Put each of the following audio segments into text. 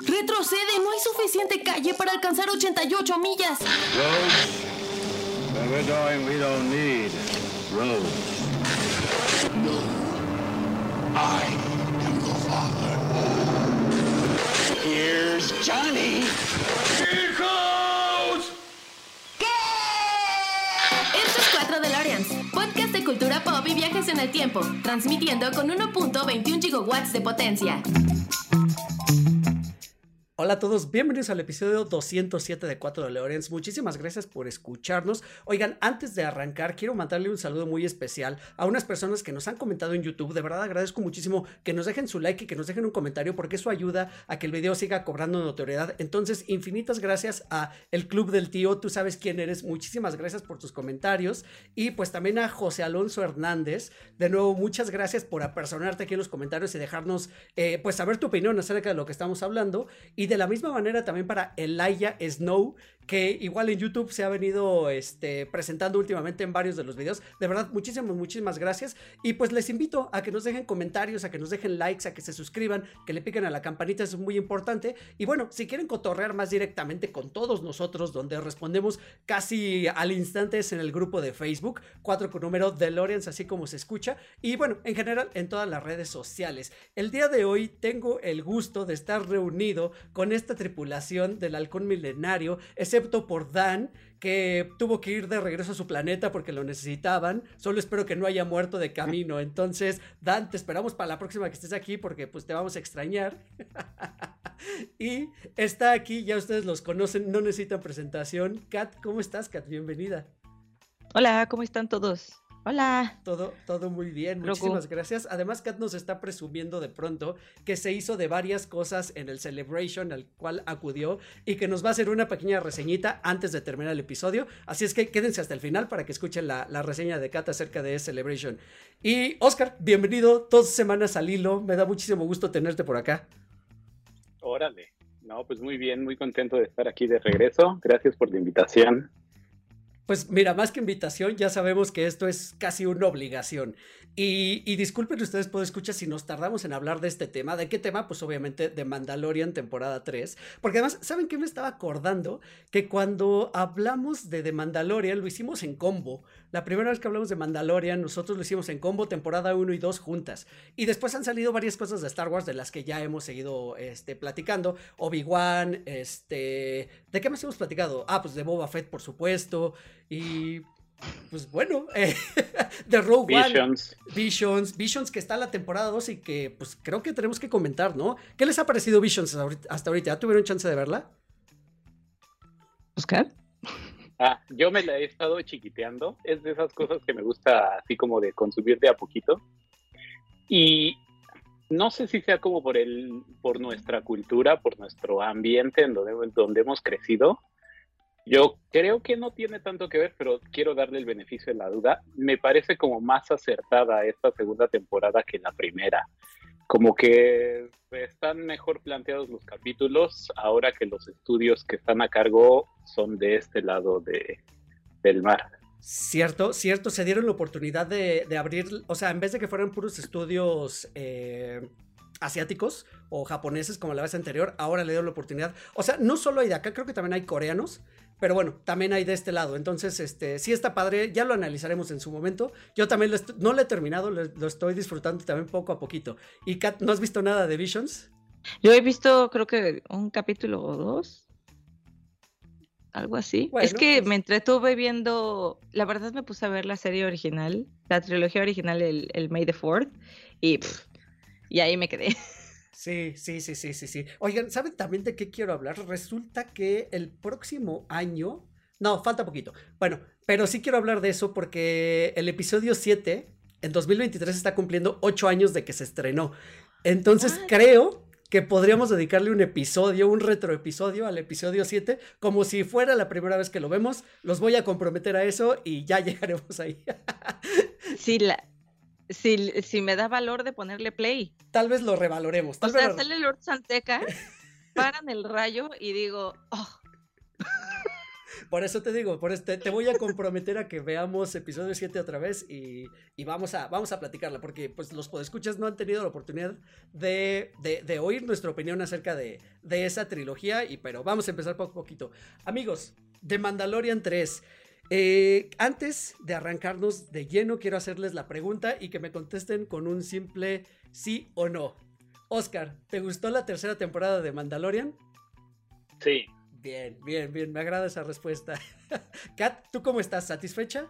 Retrocede, no hay suficiente calle para alcanzar 88 millas. Roads? Where we're going, we don't need roads. I am your father. Here's Johnny. Hijos! Esto es 4 DeLoreans, podcast de cultura pop y viajes en el tiempo, transmitiendo con 1.21 gigawatts de potencia. Hola a todos, bienvenidos al episodio 207 de 4 de Leoreans. Muchísimas gracias por escucharnos. Oigan, antes de arrancar, quiero mandarle un saludo muy especial a unas personas que nos han comentado en YouTube. De verdad agradezco muchísimo que nos dejen su like y que nos dejen un comentario porque eso ayuda a que el video siga cobrando notoriedad. Entonces, infinitas gracias a el Club del Tío. Tú sabes quién eres. Muchísimas gracias por tus comentarios. Y pues también a José Alonso Hernández. De nuevo, muchas gracias por apersonarte aquí en los comentarios y dejarnos eh, pues saber tu opinión acerca de lo que estamos hablando. Y de la misma manera también para Elijah Snow, que igual en YouTube se ha venido este, presentando últimamente en varios de los videos. De verdad, muchísimas, muchísimas gracias. Y pues les invito a que nos dejen comentarios, a que nos dejen likes, a que se suscriban, que le piquen a la campanita, es muy importante. Y bueno, si quieren cotorrear más directamente con todos nosotros, donde respondemos casi al instante es en el grupo de Facebook, 4 con número DeLoreans, así como se escucha. Y bueno, en general en todas las redes sociales. El día de hoy tengo el gusto de estar reunido con esta tripulación del halcón milenario, excepto por Dan, que tuvo que ir de regreso a su planeta porque lo necesitaban. Solo espero que no haya muerto de camino. Entonces, Dan, te esperamos para la próxima que estés aquí porque pues te vamos a extrañar. y está aquí, ya ustedes los conocen, no necesitan presentación. Kat, ¿cómo estás, Kat? Bienvenida. Hola, ¿cómo están todos? Hola. Todo, todo muy bien, muchísimas gracias. Además, Kat nos está presumiendo de pronto que se hizo de varias cosas en el Celebration al cual acudió y que nos va a hacer una pequeña reseñita antes de terminar el episodio. Así es que quédense hasta el final para que escuchen la, la reseña de Kat acerca de Celebration. Y Oscar, bienvenido dos semanas al hilo. Me da muchísimo gusto tenerte por acá. Órale. No, pues muy bien, muy contento de estar aquí de regreso. Gracias por la invitación. Pues mira, más que invitación, ya sabemos que esto es casi una obligación. Y, disculpen ustedes, puedo escuchar si nos tardamos en hablar de este tema. ¿De qué tema? Pues obviamente de Mandalorian temporada 3. Porque además, ¿saben qué me estaba acordando? Que cuando hablamos de The Mandalorian lo hicimos en combo. La primera vez que hablamos de Mandalorian, nosotros lo hicimos en combo temporada 1 y 2 juntas. Y después han salido varias cosas de Star Wars de las que ya hemos seguido este, platicando. Obi-Wan, este... ¿De qué más hemos platicado? Ah, pues de Boba Fett, por supuesto. Y pues bueno, eh, de Rogue Visions. One, Visions, Visions que está en la temporada 2 y que pues creo que tenemos que comentar, ¿no? ¿Qué les ha parecido Visions hasta ahorita? ¿Ya tuvieron chance de verla? Oscar. Ah, yo me la he estado chiquiteando. Es de esas cosas que me gusta así como de consumir de a poquito. Y no sé si sea como por el, por nuestra cultura, por nuestro ambiente en donde, donde hemos crecido. Yo creo que no tiene tanto que ver, pero quiero darle el beneficio de la duda. Me parece como más acertada esta segunda temporada que la primera. Como que están mejor planteados los capítulos ahora que los estudios que están a cargo son de este lado de, del mar. Cierto, cierto, se dieron la oportunidad de, abrir, o sea, en vez de que fueran puros estudios eh, asiáticos o japoneses como la vez anterior, ahora le dieron la oportunidad. O sea, no solo hay de acá, creo que también hay coreanos, pero bueno, también hay de este lado. Entonces, este, sí está padre, ya lo analizaremos en su momento. Yo también lo no lo he terminado, lo, lo, estoy disfrutando también poco a poquito. ¿Y Kat, no has visto nada de Visions? Yo he visto, creo que un capítulo o dos. Algo así. Bueno, es que pues... me entretuve viendo, la verdad me puse a ver la serie original, la trilogía original, el, el May the Fourth, y, pff, y ahí me quedé. Sí, sí, sí, sí, sí, sí. Oigan, ¿saben también de qué quiero hablar? Resulta que el próximo año. No, falta poquito. Bueno, pero sí quiero hablar de eso porque el episodio 7 en 2023 está cumpliendo 8 años de que se estrenó. Entonces What? creo que podríamos dedicarle un episodio, un retroepisodio al episodio 7, como si fuera la primera vez que lo vemos. Los voy a comprometer a eso y ya llegaremos ahí. sí, la, si, si, me da valor de ponerle play. Tal vez lo revaloremos. Tal o sea, vez sale Lord Santeca, paran el rayo y digo, oh. Por eso te digo, por este, te voy a comprometer a que veamos episodio 7 otra vez y, vamos, a, vamos a platicarla, porque pues los podescuchas no han tenido la oportunidad de, de, oír nuestra opinión acerca de, de, esa trilogía, y, pero vamos a empezar poco a poquito. Amigos, de Mandalorian 3. Eh, antes de arrancarnos de lleno, quiero hacerles la pregunta y que me contesten con un simple sí o no. Oscar, ¿te gustó la tercera temporada de Mandalorian? Sí. Bien, bien, bien, me agrada esa respuesta. Kat, ¿tú cómo estás? ¿Satisfecha?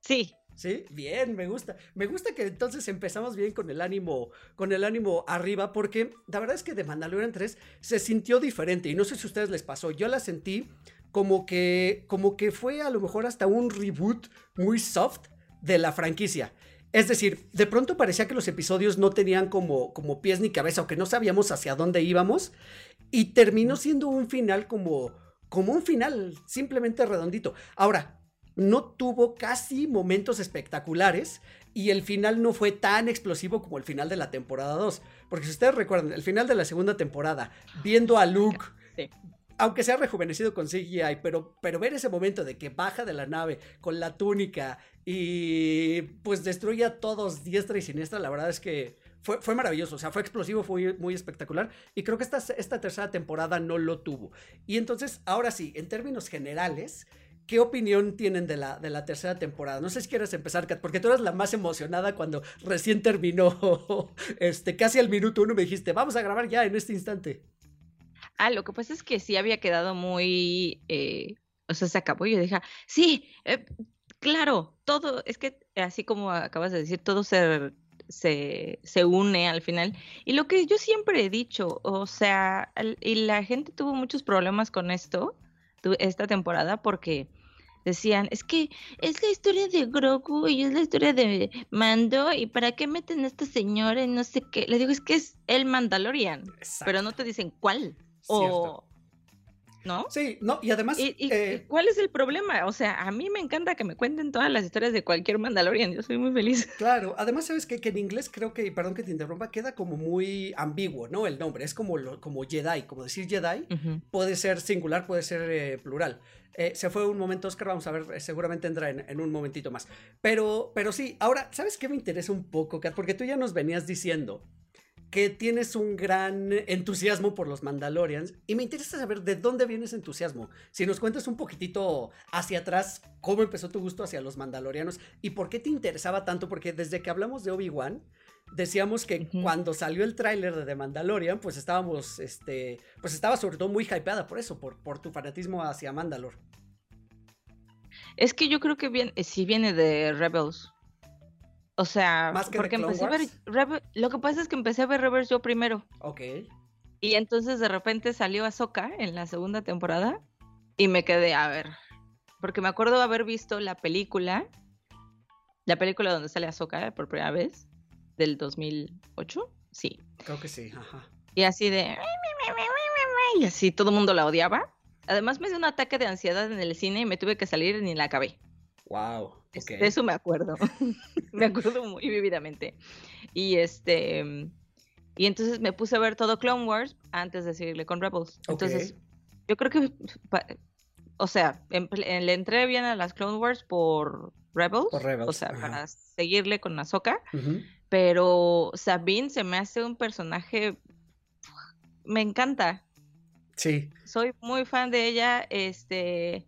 Sí. Sí, bien, me gusta. Me gusta que entonces empezamos bien con el ánimo, con el ánimo arriba, porque la verdad es que de Mandalorian 3 se sintió diferente y no sé si a ustedes les pasó. Yo la sentí como que, como que fue a lo mejor hasta un reboot muy soft de la franquicia. Es decir, de pronto parecía que los episodios no tenían como, como pies ni cabeza o que no sabíamos hacia dónde íbamos y terminó siendo un final como, como un final simplemente redondito. Ahora, no tuvo casi momentos espectaculares y el final no fue tan explosivo como el final de la temporada 2. Porque si ustedes recuerdan, el final de la segunda temporada, viendo a Luke aunque sea rejuvenecido con CGI, pero, pero ver ese momento de que baja de la nave con la túnica y pues destruye a todos diestra y siniestra, la verdad es que fue, fue maravilloso, o sea, fue explosivo, fue muy espectacular y creo que esta, esta tercera temporada no lo tuvo. Y entonces, ahora sí, en términos generales, ¿Qué opinión tienen de la, de la tercera temporada? No sé si quieres empezar, porque tú eras la más emocionada cuando recién terminó, este, casi al minuto uno me dijiste, vamos a grabar ya en este instante. Ah, lo que pasa es que sí había quedado muy, eh, o sea, se acabó y yo dije, sí, eh, claro, todo, es que así como acabas de decir, todo se, se, se, une al final. Y lo que yo siempre he dicho, o sea, y la gente tuvo muchos problemas con esto, esta temporada, porque decían, es que es la historia de Grogu y es la historia de Mando, y para qué meten a esta señora y no sé qué. Le digo, es que es el Mandalorian, pero no te dicen cuál. O, ¿no? Sí, no, y además... Eh, cuál es el problema? O sea, a mí me encanta que me cuenten todas las historias de cualquier Mandalorian, yo soy muy feliz. Claro, además sabes que, que en inglés creo que, perdón que te interrumpa, queda como muy ambiguo, ¿no? El nombre, es como, como Jedi, como decir Jedi, puede ser singular, puede ser eh, plural. Eh, se fue un momento, Oscar, vamos a ver, seguramente entra en, en, un momentito más. Pero, pero sí, ahora, ¿sabes qué me interesa un poco, Kat? Porque tú ya nos venías diciendo que tienes un gran entusiasmo por los Mandalorians y me interesa saber de dónde viene ese entusiasmo. Si nos cuentas un poquitito hacia atrás, cómo empezó tu gusto hacia los Mandalorianos y por qué te interesaba tanto, porque desde que hablamos de Obi-Wan, decíamos que cuando salió el tráiler de The Mandalorian, pues estábamos, este, pues estaba sobre todo muy hypeada por eso, por, por tu fanatismo hacia Mandalor. Es que yo creo que bien, sí viene de Rebels. O sea, porque empecé a ver lo que pasa es que empecé a ver Rebels yo primero. Ok. Y entonces de repente salió Ahsoka en la segunda temporada y me quedé a ver. Porque me acuerdo haber visto la película, la película donde sale Ahsoka por primera vez, del 2008. Sí. Creo que sí, ajá. Y así de... Y así todo el mundo la odiaba. Además me dio un ataque de ansiedad en el cine y me tuve que salir y ni la acabé. Wow. De eso me acuerdo. me acuerdo muy vividamente. Y este. Y entonces me puse a ver todo Clone Wars antes de seguirle con Rebels. Entonces, yo creo que. O sea, le entré bien a las Clone Wars por Rebels. O sea, para seguirle con Ahsoka. Pero Sabine se me hace un personaje. Me encanta. Sí. Soy muy fan de ella. Este.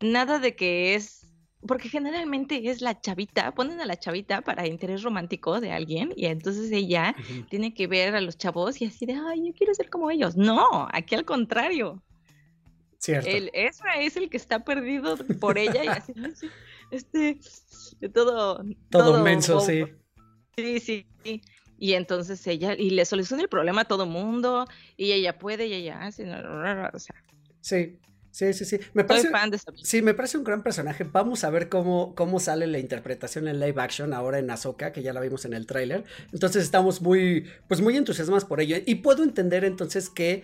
Nada de que es porque generalmente es la chavita, ponen a la chavita para interés romántico de alguien y entonces ella tiene que ver a los chavos y así de, ay, yo quiero ser como ellos. No, aquí al contrario. Cierto. El Ezra es el que está perdido por ella y así, este, todo. Todo, todo menso, sí. Sí, sí, sí. Y entonces ella, y le soluciona el problema a todo mundo, y ella puede, y ella hace, o sea. Sí, Sí, sí, sí. Me parece, Sí, me parece un gran personaje. Vamos a ver cómo, cómo sale la interpretación en live action ahora en Ahsoka, que ya la vimos en el tráiler. Entonces estamos muy, pues muy entusiasmados por ello. Y puedo entender entonces que,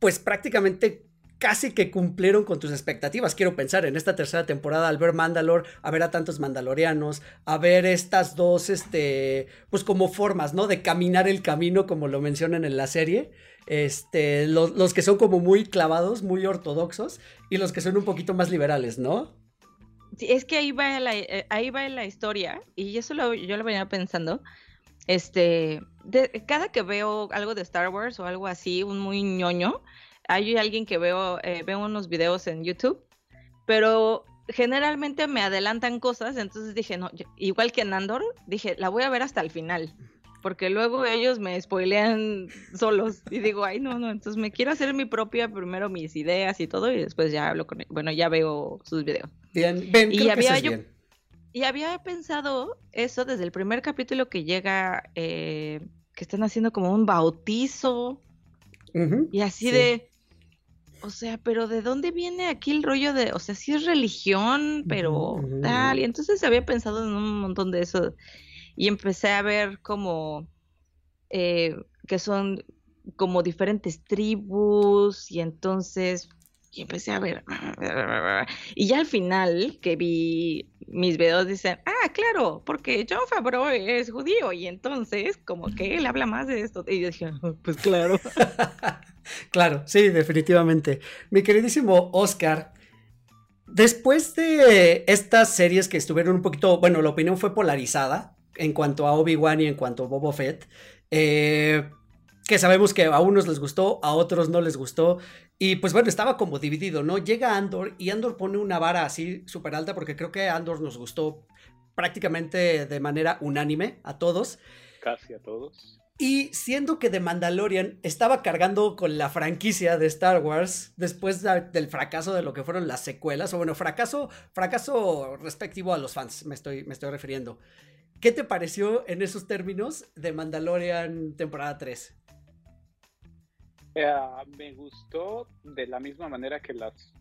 pues prácticamente casi que cumplieron con tus expectativas. Quiero pensar en esta tercera temporada, al ver Mandalor, a ver a tantos mandalorianos, a ver estas dos, este, pues como formas, ¿no? De caminar el camino, como lo mencionan en la serie. Este, los, que son como muy clavados, muy ortodoxos, y los que son un poquito más liberales, ¿no? Sí, es que ahí va la, eh, ahí va la historia, y eso lo, yo lo venía pensando. Este, cada que veo algo de Star Wars o algo así, un muy ñoño, hay alguien que veo, eh, veo unos videos en YouTube, pero generalmente me adelantan cosas, entonces dije, no, igual que en Andor, dije, la voy a ver hasta el final, porque luego ellos me spoilean solos y digo, ay, no, no, entonces me quiero hacer mi propia, primero mis ideas y todo, y después ya hablo con él. Bueno, ya veo sus videos. Bien, ven, y había yo, Y había pensado eso desde el primer capítulo que llega, eh, que están haciendo como un bautizo. y así de, o sea, pero ¿de dónde viene aquí el rollo de, o sea, sí es religión, pero tal? Y entonces había pensado en un montón de eso y empecé a ver como eh, que son como diferentes tribus y entonces y empecé a ver y ya al final que vi mis videos dicen ah claro porque John Favreau es judío y entonces como que él habla más de esto y yo dije pues claro Claro, sí, definitivamente. Mi queridísimo Oscar, después de estas series que estuvieron un poquito, bueno, la opinión fue polarizada en cuanto a Obi-Wan y en cuanto a Boba Fett, eh, que sabemos que a unos les gustó, a otros no les gustó, y pues bueno, estaba como dividido, ¿no? Llega Andor y Andor pone una vara así súper alta porque creo que Andor nos gustó prácticamente de manera unánime a todos. Casi a todos. Y siendo que The Mandalorian estaba cargando con la franquicia de Star Wars después del fracaso de lo que fueron las secuelas, o bueno, fracaso, fracaso respectivo a los fans, me estoy, me estoy refiriendo. ¿Qué te pareció en esos términos de Mandalorian temporada 3? Eh, me gustó de la misma manera que las,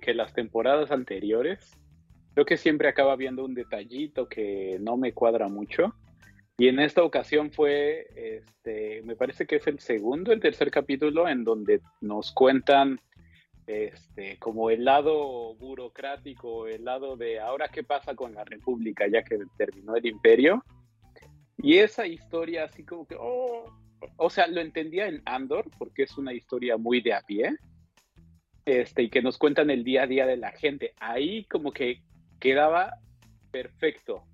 que las temporadas anteriores. Creo que siempre acaba viendo un detallito que no me cuadra mucho y en esta ocasión fue, este, me parece que es el segundo, el tercer capítulo en donde nos cuentan este, como el lado burocrático, el lado de ahora qué pasa con la República ya que terminó el imperio. Y esa historia así como que, oh, o sea, lo entendía en Andor porque es una historia muy de a pie. Este, y que nos cuentan el día a día de la gente. Ahí como que quedaba perfecto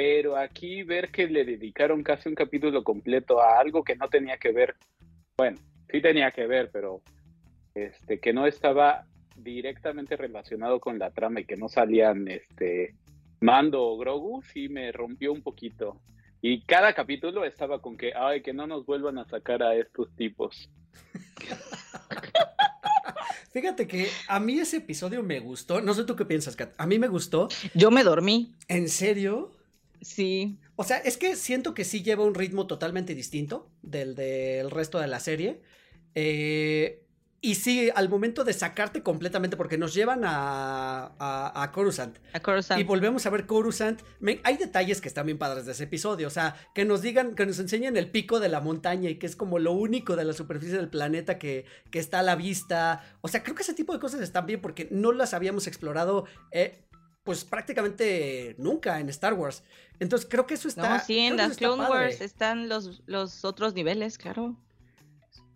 pero aquí ver que le dedicaron casi un capítulo completo a algo que no tenía que ver, bueno, sí tenía que ver, pero este, que no estaba directamente relacionado con la trama y que no salían este, Mando o Grogu, sí me rompió un poquito. Y cada capítulo estaba con que, ay, que no nos vuelvan a sacar a estos tipos. Fíjate que a mí ese episodio me gustó. No sé tú qué piensas, Kat. A mí me gustó. Yo me dormí. ¿En serio? Sí. O sea, es que siento que sí lleva un ritmo totalmente distinto del del resto de la serie. Eh, y sí, al momento de sacarte completamente, porque nos llevan a, a, a Coruscant. A Coruscant. Y volvemos a ver Coruscant. hay detalles que están bien padres de ese episodio. O sea, que nos digan, que nos enseñen el pico de la montaña y que es como lo único de la superficie del planeta que, que está a la vista. O sea, creo que ese tipo de cosas están bien porque no las habíamos explorado. Eh, pues prácticamente nunca en Star Wars. Entonces creo que eso está. No, sí, en las Clone Wars están los, los otros niveles, claro.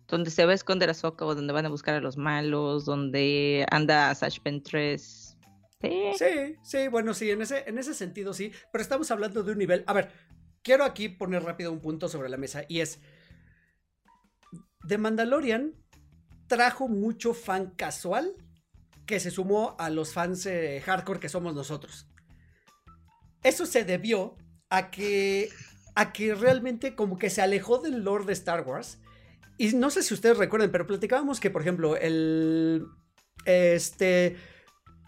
Donde se va a esconder a Sokka o donde van a buscar a los malos, donde anda Sash Ventress. Sí. sí, sí, bueno, sí, en ese, en ese sentido sí. Pero estamos hablando de un nivel. A ver, quiero aquí poner rápido un punto sobre la mesa y es. The Mandalorian trajo mucho fan casual que se sumó a los fans eh, hardcore que somos nosotros. Eso se debió a que, a que realmente como que se alejó del lore de Star Wars. Y no sé si ustedes recuerden, pero platicábamos que, por ejemplo, el... Este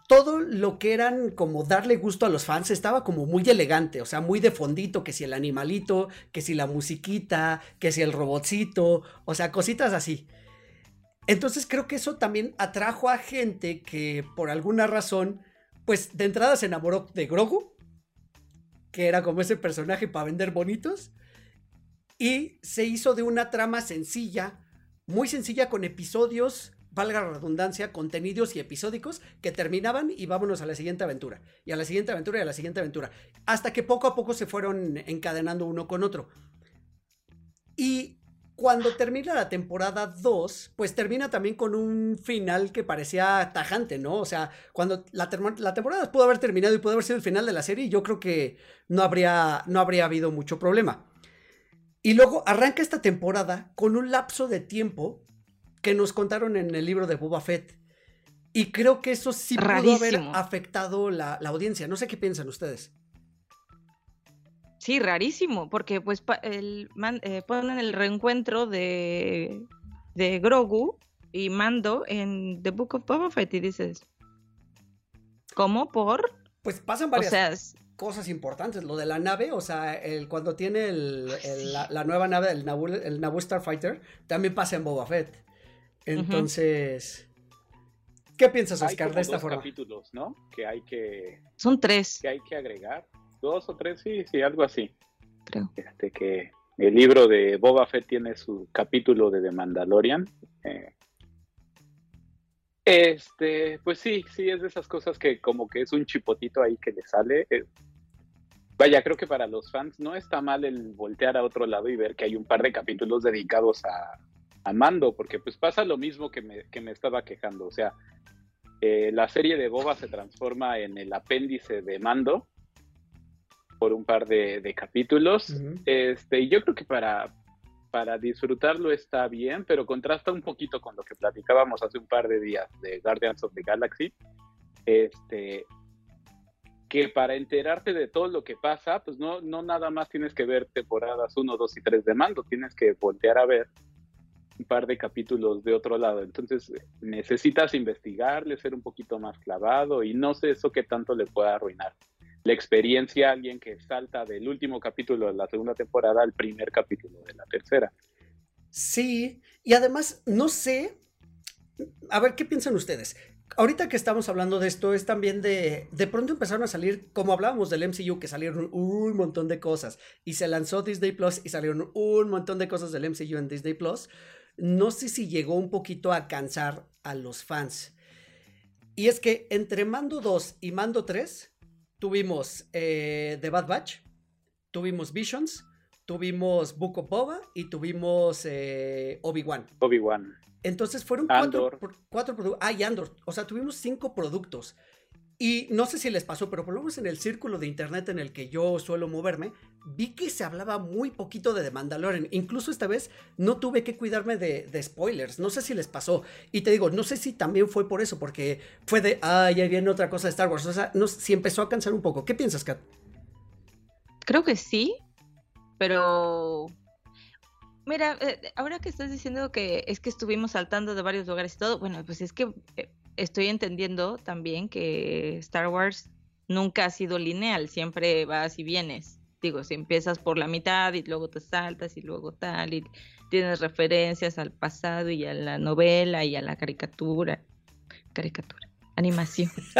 todo lo que eran como darle gusto a los fans estaba como muy elegante, o sea, muy de fondito, que si el animalito, que si la musiquita, que si el robotcito, o sea, cositas así. Entonces creo que eso también atrajo a gente que por alguna razón, pues de entrada se enamoró de Grogu, que era como ese personaje para vender bonitos, y se hizo de una trama sencilla, muy sencilla con episodios valga la redundancia, contenidos y episódicos que terminaban y vámonos a la siguiente aventura, y a la siguiente aventura y a la siguiente aventura, hasta que poco a poco se fueron encadenando uno con otro. Y cuando termina la temporada 2, pues termina también con un final que parecía tajante, ¿no? O sea, cuando la, la, temporada pudo haber terminado y pudo haber sido el final de la serie, yo creo que no habría, no habría habido mucho problema. Y luego arranca esta temporada con un lapso de tiempo que nos contaron en el libro de Boba Fett. Y creo que eso sí pudo haber afectado la, la audiencia. No sé qué piensan ustedes. Sí, rarísimo, porque pues el, eh, ponen el reencuentro de, de Grogu y Mando en The Book of Boba Fett y dices, ¿cómo? ¿Por? Pues pasan varias cosas importantes. Lo de la nave, o sea, el, cuando tiene el, la, nueva nave, el Naboo, el Naboo Starfighter, también pasa en Boba Fett. Entonces, ¿qué piensas, Oscar, de esta forma? capítulos, ¿no? Que hay que... Son tres. Que hay que agregar dos o tres, sí, sí, algo así. Creo. Este, que el libro de Boba Fett tiene su capítulo de The Mandalorian. Eh, este, pues sí, sí, es de esas cosas que como que es un chipotito ahí que le sale. Vaya, creo que para los fans no está mal el voltear a otro lado y ver que hay un par de capítulos dedicados a, a Mando, porque pues pasa lo mismo que me, que me estaba quejando. O sea, eh, la serie de Boba se transforma en el apéndice de Mando por un par de, capítulos. este, y yo creo que para, para disfrutarlo está bien, pero contrasta un poquito con lo que platicábamos hace un par de días de Guardians of the Galaxy. Este, que para enterarte de todo lo que pasa, pues no, no nada más tienes que ver temporadas 1, 2 y 3 de mando, tienes que voltear a ver un par de capítulos de otro lado. Entonces necesitas investigarle, ser un poquito más clavado y no sé eso qué tanto le pueda arruinar la experiencia a alguien que salta del último capítulo de la segunda temporada al primer capítulo de la tercera. Sí, y además, no sé, a ver, ¿qué piensan ustedes? Ahorita que estamos hablando de esto es también de, de pronto empezaron a salir, como hablábamos del MCU, que salieron un montón de cosas, y se lanzó Disney Plus y salieron un montón de cosas del MCU en Disney Plus. No sé si llegó un poquito a cansar a los fans. Y es que entre Mando 2 y Mando 3 tuvimos eh, The Bad Batch, tuvimos Visions, tuvimos Book of Boba y tuvimos eh, Obi-Wan. Obi-Wan. Entonces fueron cuatro, cuatro productos. Ah, y Andor. O sea, tuvimos cinco productos. Y no sé si les pasó, pero por lo menos en el círculo de internet en el que yo suelo moverme, vi que se hablaba muy poquito de The Mandalorian. Incluso esta vez no tuve que cuidarme de, spoilers. No sé si les pasó. Y te digo, no sé si también fue por eso, porque fue de, ah, ya viene otra cosa de Star Wars. O sea, no, si empezó a cansar un poco. ¿Qué piensas, Kat? Creo que sí, pero Mira, eh, ahora que estás diciendo que es que estuvimos saltando de varios lugares y todo, bueno, pues es que eh, estoy entendiendo también que Star Wars nunca ha sido lineal, siempre vas y vienes. Digo, si empiezas por la mitad y luego te saltas y luego tal, y tienes referencias al pasado y a la novela y a la caricatura. Caricatura, animación.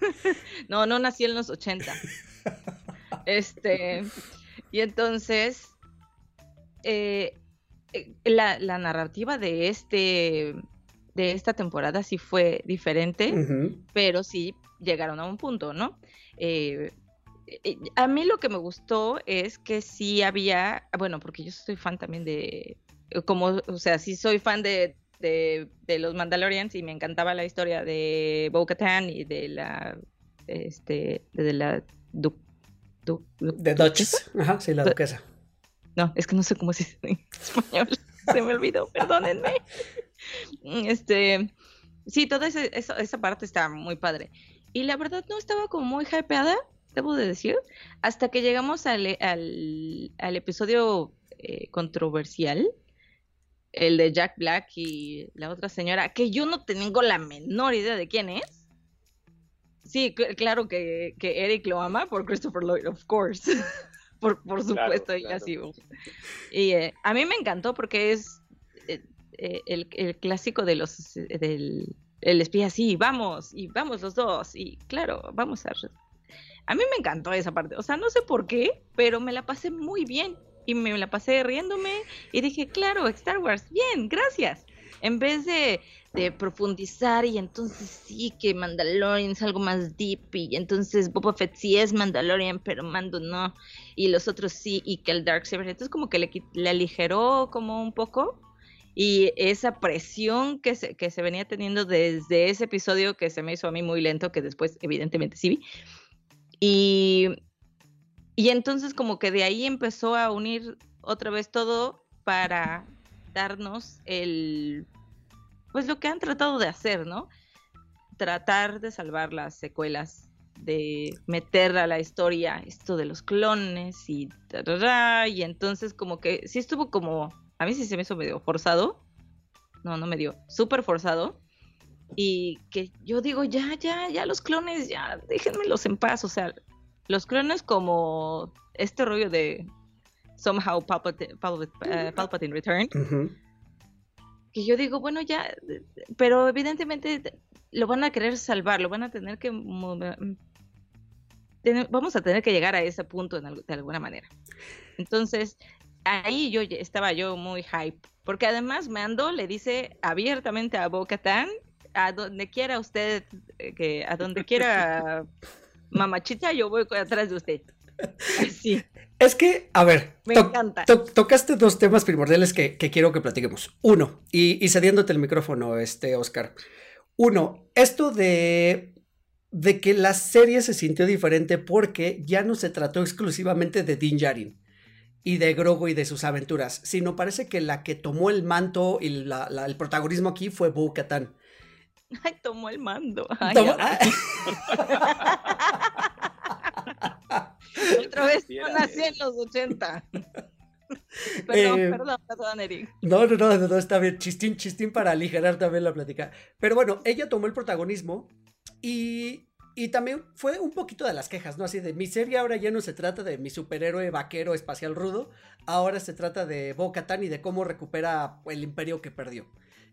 no, no nací en los 80. Este, y entonces, eh, eh, la, la narrativa de este de esta temporada sí fue diferente, pero sí llegaron a un punto, ¿no? Eh, a mí lo que me gustó es que sí había, bueno, porque yo soy fan también de, como, o sea, sí soy fan de, de, los Mandalorians y me encantaba la historia de Bo-Katan y de la, este, de la de Duchess, ajá, sí, la duquesa. No, es que no sé cómo se dice en español, se me olvidó, perdónenme. Este, sí, toda esa, esa, parte está muy padre. Y la verdad no estaba como muy hypeada, debo de decir, hasta que llegamos al, al, episodio eh, controversial, el de Jack Black y la otra señora, que yo no tengo la menor idea de quién es. Sí, claro que, Eric lo ama por Christopher Lloyd, of course. por, por supuesto, y así. Y eh, a mí me encantó porque es eh, el, clásico de los del el espía, sí, vamos, y vamos los dos, y claro, vamos a... A mí me encantó esa parte, o sea, no sé por qué, pero me la pasé muy bien, y me la pasé riéndome, y dije, claro, Star Wars, bien, gracias. En vez de, de profundizar y entonces sí que Mandalorian es algo más deep y entonces Boba Fett sí es Mandalorian, pero Mando no, y los otros sí, y que el Darksaber, entonces como que le, le aligeró como un poco y esa presión que se, que se venía teniendo desde ese episodio que se me hizo a mí muy lento, que después evidentemente sí vi. Y, y entonces como que de ahí empezó a unir otra vez todo para darnos el, pues lo que han tratado de hacer, ¿no? Tratar de salvar las secuelas, de meter a la historia esto de los clones y, y entonces como que sí estuvo como a mí sí se me hizo medio forzado. No, no me dio. Súper forzado. Y que yo digo, ya, ya, ya los clones, ya, déjenmelos en paz. O sea, los clones como este rollo de somehow Palpatine, eh, Palpatine, Return. Que yo digo, bueno, ya, pero evidentemente lo van a querer salvar, lo van a tener que... Vamos a tener que llegar a ese punto de alguna manera. Entonces, ahí yo estaba yo muy hype, porque además Mando le dice abiertamente a Bo-Katan, a donde quiera usted, eh, que a donde quiera mamachita, yo voy atrás de usted. Sí. Es que, a ver, me encanta. tocaste dos temas primordiales que, quiero que platiquemos. Uno, y, y, cediéndote el micrófono, este, Oscar. Uno, esto de, de que la serie se sintió diferente porque ya no se trató exclusivamente de Din Djarin y de Grogu y de sus aventuras, sino parece que la que tomó el manto y el protagonismo aquí fue Bo Katan. Ay, tomó el mando. Otra vez nací en los 80. Perdón, eh, perdón, perdón, Eric. No, no, no, no, está bien. Chistín, chistín para aligerar también la plática. Pero bueno, ella tomó el protagonismo y y también fue un poquito de las quejas, ¿no? Así de mi serie ahora ya no se trata de mi superhéroe vaquero espacial rudo, ahora se trata de Bo Katan y de cómo recupera el imperio que perdió.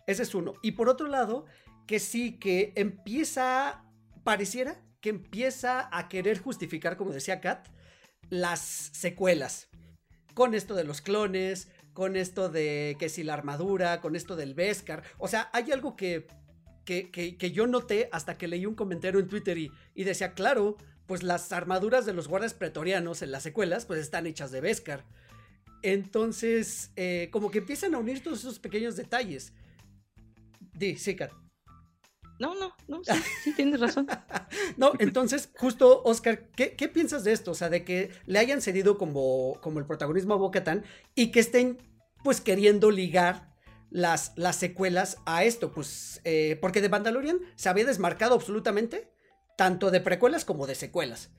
Ese es uno. Y por otro lado, que sí, que empieza, pareciera que empieza a querer justificar, como decía Kat, las secuelas. Con esto de los clones, con esto de que si la armadura, con esto del Beskar. O sea, hay algo que que, yo noté hasta que leí un comentario en Twitter y, y, decía, claro, pues las armaduras de los guardias pretorianos en las secuelas pues están hechas de Beskar. Entonces, eh, como que empiezan a unir todos esos pequeños detalles. Di, sí, Kat. No, no, no, sí, tienes razón. no, entonces, justo, Oscar, ¿qué, ¿qué, piensas de esto? O sea, de que le hayan cedido como, como el protagonismo a Bo-Katan y que estén, pues, queriendo ligar las, las secuelas a esto, pues, eh, porque de Mandalorian se había desmarcado absolutamente, tanto de precuelas como de secuelas.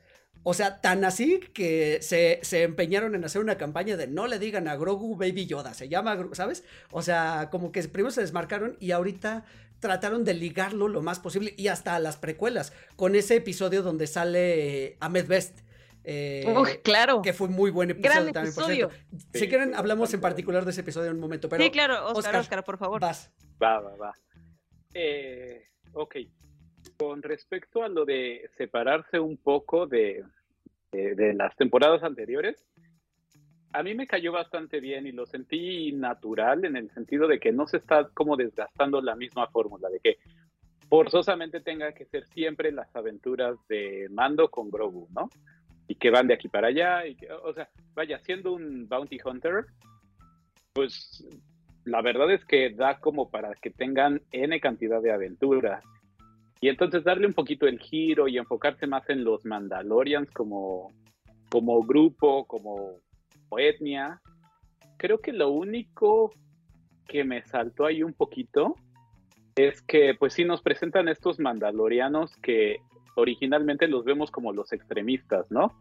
O sea, tan así que se, se, empeñaron en hacer una campaña de no le digan a Grogu Baby Yoda, se llama, ¿sabes? O sea, como que primero se desmarcaron y ahorita trataron de ligarlo lo más posible y hasta a las precuelas, con ese episodio donde sale Ahmed Best eh, claro. Que fue muy buen episodio también, por cierto. si quieren, hablamos en particular de ese episodio en un momento. Pero, sí, claro, Oscar, Oscar, por favor. Vas. Va, va, va. Eh, ok. Con respecto a lo de separarse un poco de, de, las temporadas anteriores, a mí me cayó bastante bien y lo sentí natural en el sentido de que no se está como desgastando la misma fórmula, de que forzosamente tenga que ser siempre las aventuras de Mando con Grogu, ¿no? y que van de aquí para allá, y que, o sea, vaya, siendo un bounty hunter, pues la verdad es que da como para que tengan N cantidad de aventuras. Y entonces darle un poquito el giro y enfocarse más en los Mandalorians como, como grupo, como etnia. Creo que lo único que me saltó ahí un poquito es que pues sí nos presentan estos mandalorianos que originalmente los vemos como los extremistas, ¿no?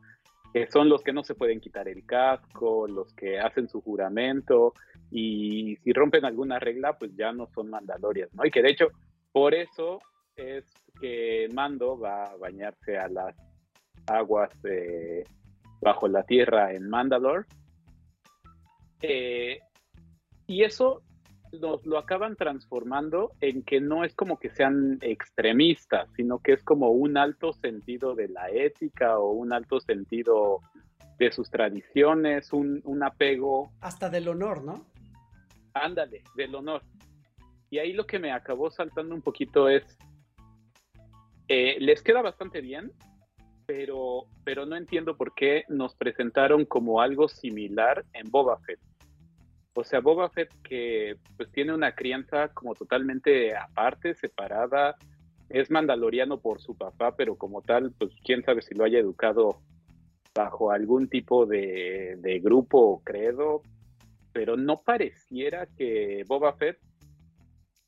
Que son los que no se pueden quitar el casco, los que hacen su juramento y si rompen alguna regla, pues ya no son mandalorias, ¿no? Y que de hecho, por eso es que Mando va a bañarse a las aguas bajo la tierra en Mandalore. Eh, y eso lo acaban transformando en que no es como que sean extremistas, sino que es como un alto sentido de la ética o un alto sentido de sus tradiciones, un, apego. Hasta del honor, ¿no? Ándale, del honor. Y ahí lo que me acabó saltando un poquito es, eh, les queda bastante bien, pero, pero no entiendo por qué nos presentaron como algo similar en Boba Fett. O sea, Boba Fett que pues tiene una crianza como totalmente aparte, separada, es mandaloriano por su papá, pero como tal, pues quién sabe si lo haya educado bajo algún tipo de, grupo o credo, pero no pareciera que Boba Fett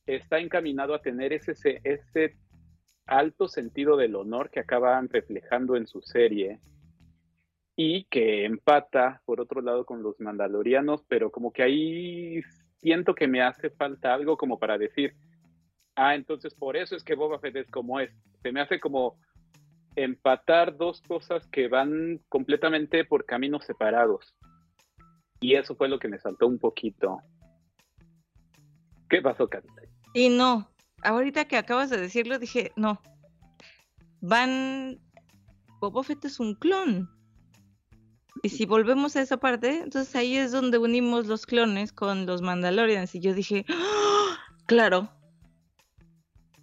está encaminado a tener ese, ese alto sentido del honor que acaban reflejando en su serie y que empata por otro lado con los mandalorianos, pero como que ahí siento que me hace falta algo como para decir, ah, entonces por eso es que Boba Fett es como es. Se me hace como empatar dos cosas que van completamente por caminos separados. Y eso fue lo que me saltó un poquito. ¿Qué pasó, Carita? Y no, ahorita que acabas de decirlo, dije, no. Van. Boba Fett es un clon. Y si volvemos a esa parte, entonces ahí es donde unimos los clones con los Mandalorians. Y yo dije, ¡Ah! claro.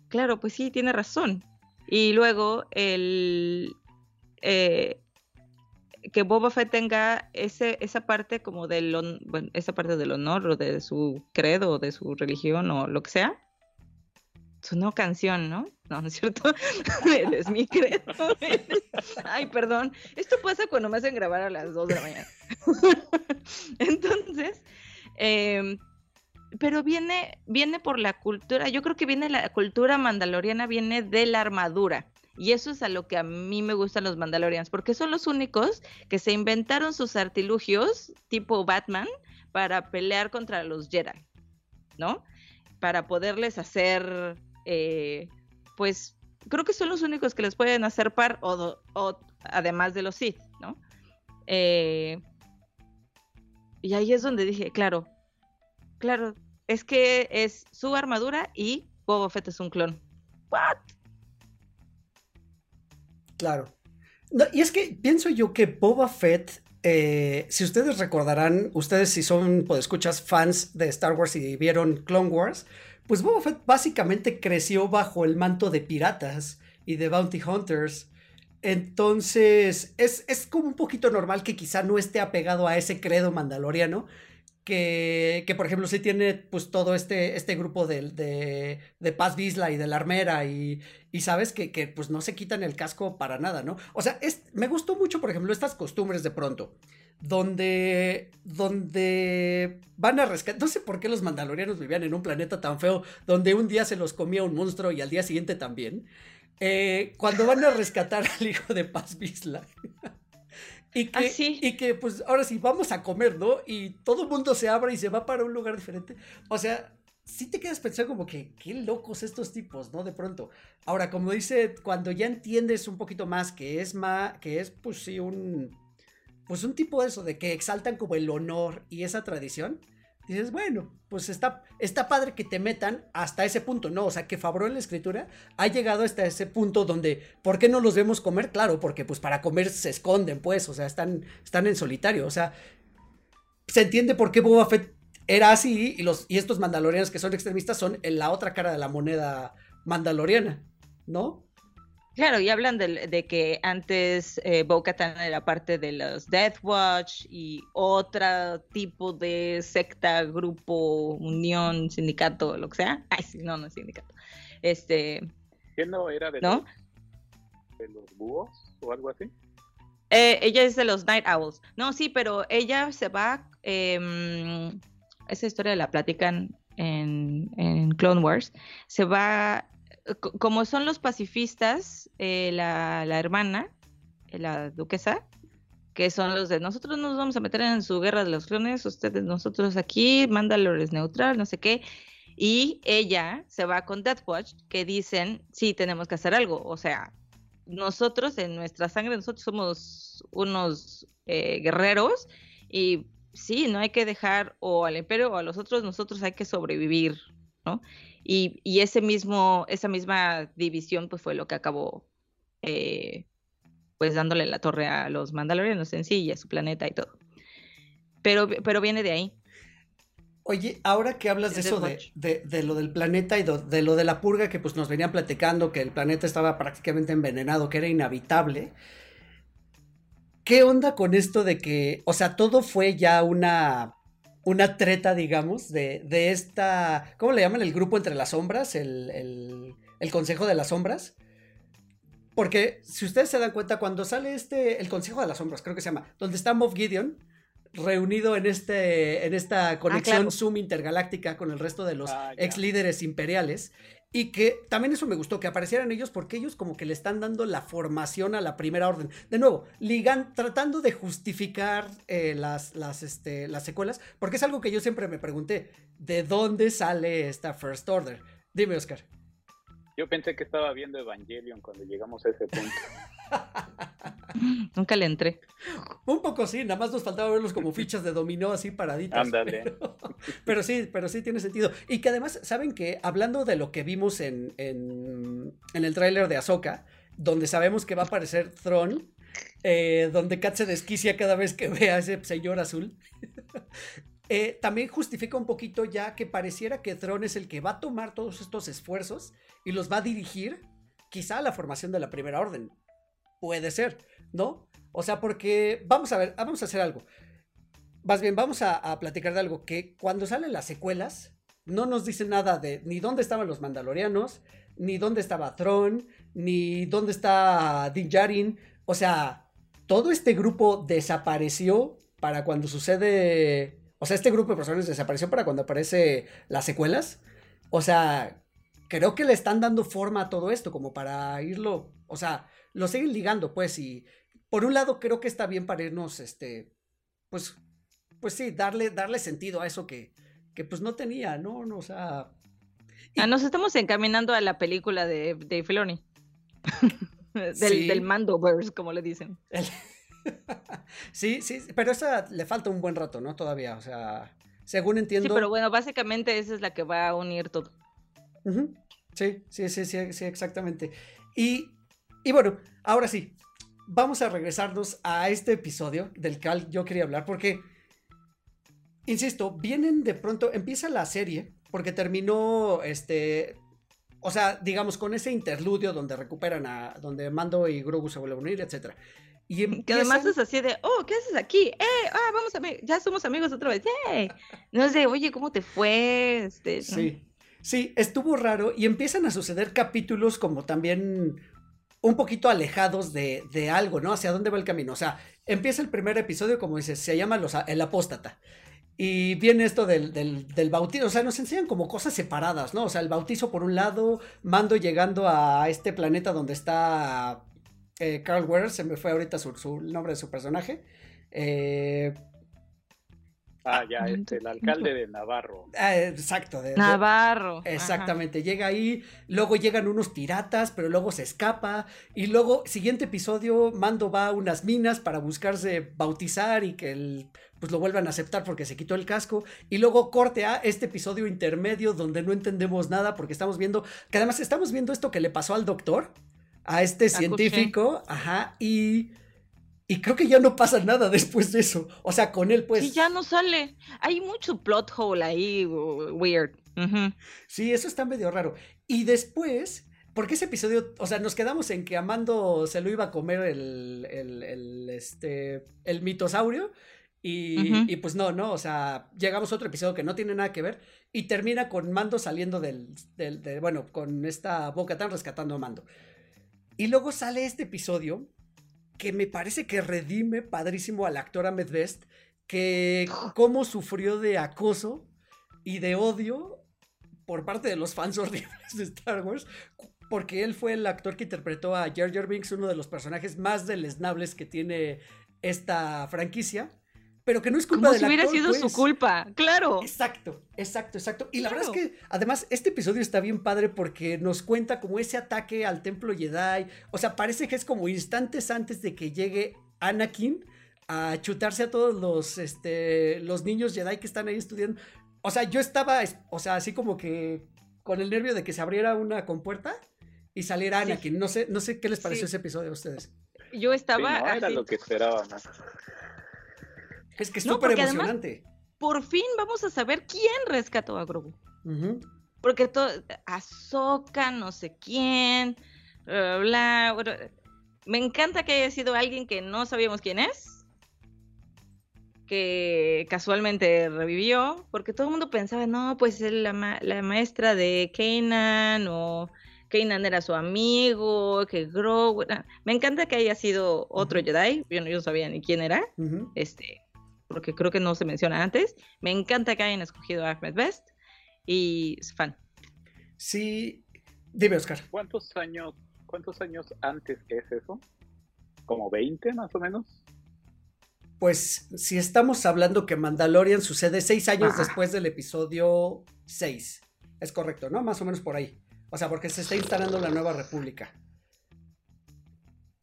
Claro, pues sí, tiene razón. Y luego el. Eh, que Boba Fett tenga ese, esa parte como del, bueno, esa parte del honor o de su credo o de su religión o lo que sea, su no canción, ¿no? No, ¿no es cierto? Eres mi credo. Ay, perdón. Esto pasa cuando me hacen grabar a las 2 de la mañana. Entonces, em, pero viene, viene por la cultura, yo creo que viene la cultura mandaloriana, viene de la armadura. Y eso es a lo que a mí me gustan los Mandalorians, porque son los únicos que se inventaron sus artilugios tipo Batman para pelear contra los Jedi, ¿no? Para poderles hacer, eh, pues, creo que son los únicos que les pueden hacer par, o, además de los Sith, ¿no? Eh, y ahí es donde dije, claro, claro, es que es su armadura y Boba Fett es un clon. ¿What? Claro. y es que pienso yo que Boba Fett, eh, si ustedes recordarán, ustedes si son, pues, escuchas fans de Star Wars y vieron Clone Wars, pues Boba Fett básicamente creció bajo el manto de piratas y de bounty hunters. Entonces, es, es como un poquito normal que quizá no esté apegado a ese credo mandaloriano, que, que, por ejemplo, sí tiene pues todo este, este grupo de, de, de Paz Vizla y de la Armera y, y sabes que, que, pues no se quitan el casco para nada, ¿no? O sea, es, me gustó mucho, por ejemplo, estas costumbres de pronto, donde, donde van a rescatar, no sé por qué los mandalorianos vivían en un planeta tan feo, donde un día se los comía un monstruo y al día siguiente también. Eh, cuando van a rescatar al hijo de Paz Vizla. Y que, y que, pues, ahora sí, vamos a comer, ¿no? Y todo el mundo se abre y se va para un lugar diferente. O sea, sí te quedas pensando como que, qué locos estos tipos, ¿no? De pronto. Ahora, como dice, cuando ya entiendes un poquito más que es más, que es, pues sí, un, pues un tipo de eso, de que exaltan como el honor y esa tradición, dices, bueno, pues está, está padre que te metan hasta ese punto, ¿no? O sea, que Fabro en la escritura ha llegado hasta ese punto donde, ¿por qué no los vemos comer? Claro, porque pues para comer se esconden, pues, o sea, están, están en solitario, o sea, se entiende por qué Boba Fett era así y, los, y estos mandalorianos que son extremistas son en la otra cara de la moneda mandaloriana, ¿no? Claro, y hablan de, que antes eh, Bo-Katan era parte de los Death Watch y otro tipo de secta, grupo, unión, sindicato, lo que sea. Ay, sí, no, no es sindicato. Este. ¿Qué no era de, Los, de los búhos o algo así? Eh, ella es de los Night Owls. No, sí, pero ella se va. Em, esa historia la platican en, en Clone Wars. Se va como son los pacifistas, eh, la, hermana, eh, la duquesa, que son los de nosotros nos vamos a meter en su guerra de los clones, ustedes, nosotros aquí, Mandalore es neutral, no sé qué. Y ella se va con Deathwatch, que dicen, sí, tenemos que hacer algo. O sea, nosotros en nuestra sangre, nosotros somos unos eh, guerreros y sí, no hay que dejar o al imperio o a los otros, nosotros hay que sobrevivir, ¿no? Y, ese mismo, esa misma división pues fue lo que acabó eh, pues dándole la torre a los mandalorianos en sí y a su planeta y todo. Pero, pero viene de ahí. Oye, ahora que hablas de eso de, lo del planeta y de, lo de la purga que pues nos venían platicando, que el planeta estaba prácticamente envenenado, que era inhabitable. ¿Qué onda con esto de que, o sea, todo fue ya una, una treta, digamos, de, de esta, ¿cómo le llaman? El grupo entre las sombras, el, el, el Consejo de las Sombras. Porque si ustedes se dan cuenta, cuando sale este, el Consejo de las Sombras, creo que se llama, donde está Moff Gideon, reunido en, este, en esta ah, conexión Zoom intergaláctica con el resto de los ah, ex líderes imperiales. Y que también eso me gustó, que aparecieran ellos porque ellos como que le están dando la formación a la primera orden. De nuevo, ligan, tratando de justificar eh, las, las, este, las secuelas, porque es algo que yo siempre me pregunté, ¿de dónde sale esta First Order? Dime, Oscar. Yo pensé que estaba viendo Evangelion cuando llegamos a ese punto. Nunca le entré. Un poco sí, nada más nos faltaba verlos como fichas de dominó así paraditas. Ándale. Pero, sí, pero sí tiene sentido. Y que además, ¿saben que Hablando de lo que vimos en, en, el tráiler de Ahsoka, donde sabemos que va a aparecer Thron, eh, donde Kat se desquicia cada vez que ve a ese señor azul. Eh, también justifica un poquito ya que pareciera que Tron es el que va a tomar todos estos esfuerzos y los va a dirigir quizá a la formación de la primera orden. Puede ser, ¿no? O sea, porque vamos a ver, vamos a hacer algo. Más bien, vamos a, platicar de algo que cuando salen las secuelas no nos dice nada de ni dónde estaban los mandalorianos, ni dónde estaba Tron, ni dónde está Din Djarin. O sea, todo este grupo desapareció para cuando sucede o sea, este grupo de personas desapareció para cuando aparece las secuelas. O sea, creo que le están dando forma a todo esto, como para irlo. O sea, lo siguen ligando, pues, y por un lado creo que está bien para irnos, este, pues, pues sí, darle, darle sentido a eso que, que pues no tenía, ¿no? o sea. Ah, nos estamos encaminando a la película de, de Filoni. del, del Mandoverse, como le dicen. sí, sí, pero esa le falta un buen rato, ¿no? Todavía, o sea, según entiendo. Sí, pero bueno, básicamente esa es la que va a unir todo. Sí, sí, sí, sí, sí, exactamente. Y, y bueno, ahora sí, vamos a regresarnos a este episodio del cual yo quería hablar, porque, insisto, vienen de pronto, empieza la serie, porque terminó, este, o sea, digamos, con ese interludio donde recuperan a, donde Mando y Grogu se vuelven a unir, etcétera. Y Que además es así de, oh, ¿qué haces aquí? ¡Eh! Ah, vamos a ver, ya somos amigos otra vez. ¡Eh! No sé, oye, ¿cómo te fue? Este, sí, sí, estuvo raro y empiezan a suceder capítulos como también un poquito alejados de, de, algo, ¿no? Hacia dónde va el camino. O sea, empieza el primer episodio, como dices, se llama los, El Apóstata. Y viene esto del, del, bautizo, o sea, nos enseñan como cosas separadas, ¿no? O sea, el bautizo por un lado, Mando llegando a este planeta donde está eh, Carl Weathers, se me fue ahorita su, su nombre de su personaje. Eh, ah, ya, este, el alcalde de Navarro. Ah, exacto. De, Navarro. exactamente, llega ahí, luego llegan unos piratas, pero luego se escapa. Y luego, siguiente episodio, Mando va a unas minas para buscarse bautizar y que el, pues lo vuelvan a aceptar porque se quitó el casco. Y luego corte a este episodio intermedio donde no entendemos nada porque estamos viendo, que además estamos viendo esto que le pasó al doctor a este científico, ajá, y, y creo que ya no pasa nada después de eso. O sea, con él pues... Sí, ya no sale. Hay mucho plot hole ahí, weird. Sí, eso está medio raro. Y después, porque ese episodio, o sea, nos quedamos en que Amando se lo iba a comer el, el, el este, el mitosaurio. Y, y, pues no, no, o sea, llegamos a otro episodio que no tiene nada que ver y termina con Mando saliendo del, del de, bueno, con esta boca tan rescatando a Mando. Y luego sale este episodio que me parece que redime padrísimo al actor Ahmed Best, que cómo sufrió de acoso y de odio por parte de los fans horribles de Star Wars, porque él fue el actor que interpretó a Jar Jar Binks, uno de los personajes más deleznables que tiene esta franquicia pero que no es culpa Como si hubiera sido su pues. culpa, claro. Exacto, exacto, exacto. Y la verdad es que además este episodio está bien padre porque nos cuenta como ese ataque al templo Jedi, o sea, parece que es como instantes antes de que llegue Anakin a chutarse a todos los este los niños Jedi que están ahí estudiando. O sea, yo estaba, o sea, así como que con el nervio de que se abriera una compuerta y saliera Anakin. No sé, no sé qué les pareció ese episodio a ustedes. Yo estaba. era lo que esperábamos. Es que es súper emocionante. por fin vamos a saber quién rescató a Grogu. Porque todo, Ahsoka, no sé quién, bla, bla, Me encanta que haya sido alguien que no sabíamos quién es, que casualmente revivió, porque todo el mundo pensaba, no, pues es la, la maestra de Kanan o Kanan era su amigo, que Grogu. Me encanta que haya sido otro Jedi, yo no sabía ni quién era, este, porque creo que no se menciona antes. Me encanta que hayan escogido a Ahmed Best y es fan. Sí, dime, Oscar. ¿Cuántos años, cuántos años antes es eso? ¿Como 20 más o menos? Pues si estamos hablando que Mandalorian sucede seis años después del episodio 6. Es correcto, ¿no? Más o menos por ahí. O sea, porque se está instalando la nueva república.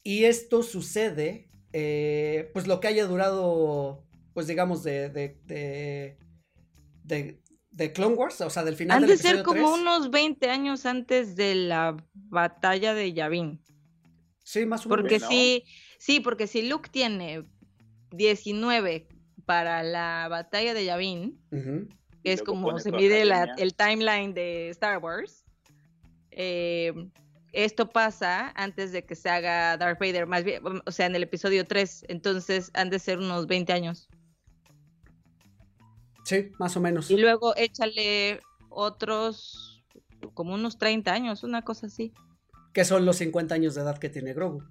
Y esto sucede, eh, pues lo que haya durado, pues digamos, de, de, de, Clone Wars, o sea, del final Han de ser como unos 20 años antes de la batalla de Yavin. Sí, más o menos. Porque sí, sí, porque si Luke tiene 19 para la batalla de Yavin, que es como se mide el timeline de Star Wars, eh, esto pasa antes de que se haga Darth Vader, más bien, o sea, en el episodio 3, entonces han de ser unos 20 años. Sí, más o menos. Y luego échale otros, como unos 30 años, una cosa así. Que son los 50 años de edad que tiene Grogu.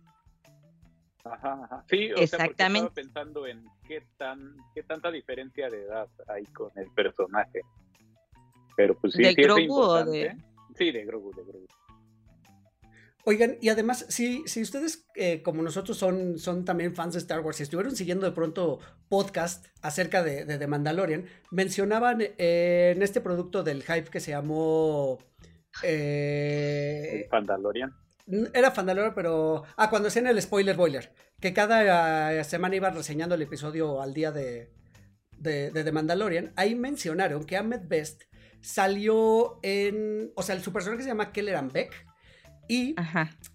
Ajá, ajá. Sí, o Exactamente. estaba pensando en qué, tan, qué tanta diferencia de edad hay con el personaje. Pero pues sí, sí Grogu o de... Sí, de Grogu, de Grogu. Oigan, y además, si, si ustedes, eh, como nosotros, son, son también fans de Star Wars y estuvieron siguiendo de pronto podcast acerca de, de, Mandalorian, mencionaban eh, en este producto del hype que se llamó... Eh, Mandalorian. Era Fandalorian, pero... Ah, cuando hacían el spoiler boiler, que cada semana iban reseñando el episodio al día de, de, de The Mandalorian, ahí mencionaron que Ahmed Best salió en. O sea, su personaje se llama Kelleran Beck. Y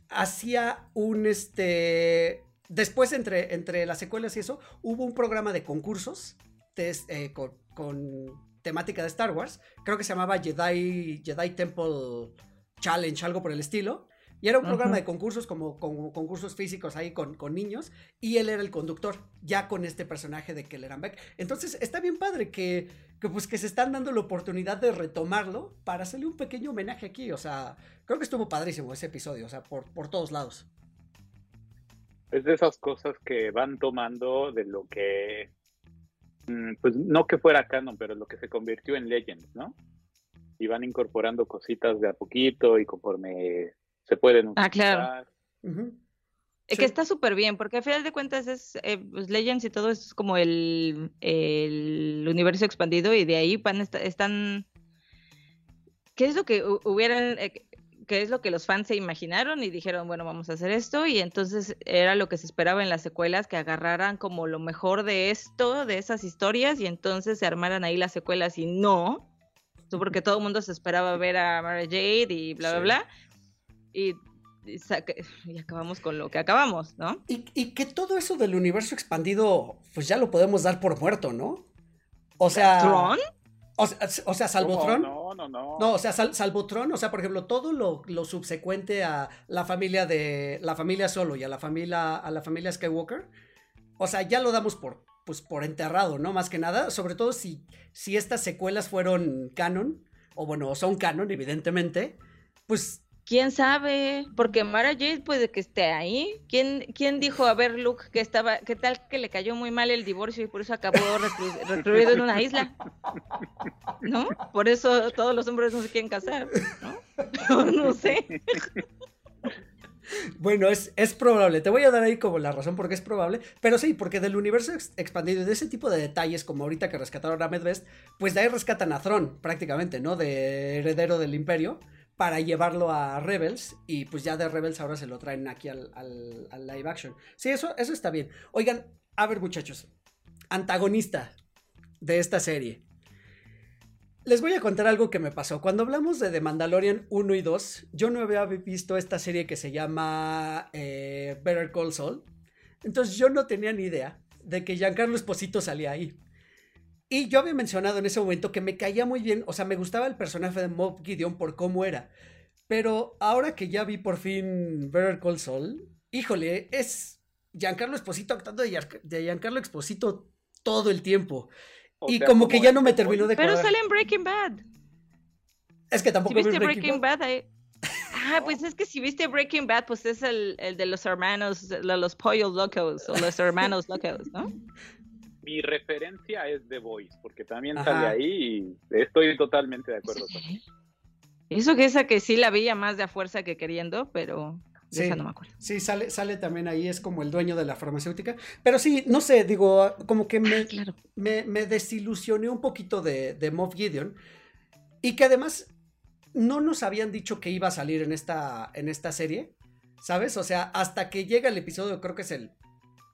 hacía un este. Después, entre, entre las secuelas y eso, hubo un programa de concursos eh, con, temática de Star Wars. Creo que se llamaba Jedi, Jedi Temple Challenge, algo por el estilo. Y era un programa de concursos, como, concursos físicos ahí con, niños, y él era el conductor, ya con este personaje de Kelleran Beck. Entonces está bien padre que, pues que se están dando la oportunidad de retomarlo para hacerle un pequeño homenaje aquí. O sea, creo que estuvo padrísimo ese episodio, o sea, por, por todos lados. Es de esas cosas que van tomando de lo que, mm, pues no que fuera canon, pero lo que se convirtió en Legends, ¿no? Y van incorporando cositas de a poquito y conforme se pueden utilizar. Ah, claro. Es Que está súper bien, porque al final de cuentas es eh, pues, Legends y todo es como el, el, universo expandido y de ahí van están ¿qué es lo que hubieran eh, qué es lo que los fans se imaginaron y dijeron, bueno, vamos a hacer esto y entonces era lo que se esperaba en las secuelas que agarraran como lo mejor de esto, de esas historias y entonces se armaran ahí las secuelas y no, porque todo el mundo se esperaba ver a Mara Jade y bla bla bla y, y, acabamos con lo que acabamos, ¿no? Y, que todo eso del universo expandido, pues ya lo podemos dar por muerto, ¿no? O sea. ¿Tron? O, sea, salvo Tron. No, no, no. No, o sea, salvo Tron, o sea, por ejemplo, todo lo, lo, subsecuente a la familia de. La familia Solo y a la familia. a la familia Skywalker. O sea, ya lo damos por. Pues por enterrado, ¿no? Más que nada. Sobre todo si, si estas secuelas fueron canon. O bueno, son canon, evidentemente. Pues ¿Quién sabe? Porque Mara Jade puede que esté ahí. ¿Quién, quién dijo a ver Luke que estaba, qué tal que le cayó muy mal el divorcio y por eso acabó recluido en una isla? ¿No? Por eso todos los hombres no se quieren casar, ¿no? no sé. Bueno, es, es, probable. Te voy a dar ahí como la razón porque es probable. Pero sí, porque del universo expandido y de ese tipo de detalles, como ahorita que rescataron a Medvest, pues de ahí rescatan a Thron, prácticamente, ¿no? De heredero del imperio para llevarlo a Rebels y pues ya de Rebels ahora se lo traen aquí al, live action. Sí, eso, eso está bien. Oigan, a ver muchachos, antagonista de esta serie. Les voy a contar algo que me pasó. Cuando hablamos de The Mandalorian 1 y 2, yo no había visto esta serie que se llama eh, Better Call Saul. Entonces yo no tenía ni idea de que Giancarlo Esposito salía ahí. Y yo había mencionado en ese momento que me caía muy bien, o sea, me gustaba el personaje de Mob Gideon por cómo era. Pero ahora que ya vi por fin Better Call Saul, híjole, es Giancarlo Esposito actuando de Giancarlo Esposito todo el tiempo. y como que ya no me terminó de Pero sale en Breaking Bad. Es que tampoco si viste Breaking, Bad. Ah, pues es que si viste Breaking Bad, pues es el, el de los hermanos, los pollos locos o los hermanos locos, ¿no? Mi referencia es The Voice, porque también sale ahí y estoy totalmente de acuerdo con eso. que esa que sí la veía más de a fuerza que queriendo, pero Sí, no me acuerdo. Sí, sale, sale también ahí, es como el dueño de la farmacéutica. Pero sí, no sé, digo, como que me, ah, me, me, desilusioné un poquito de, de Moff Gideon. Y que además no nos habían dicho que iba a salir en esta, en esta serie, ¿sabes? O sea, hasta que llega el episodio, creo que es el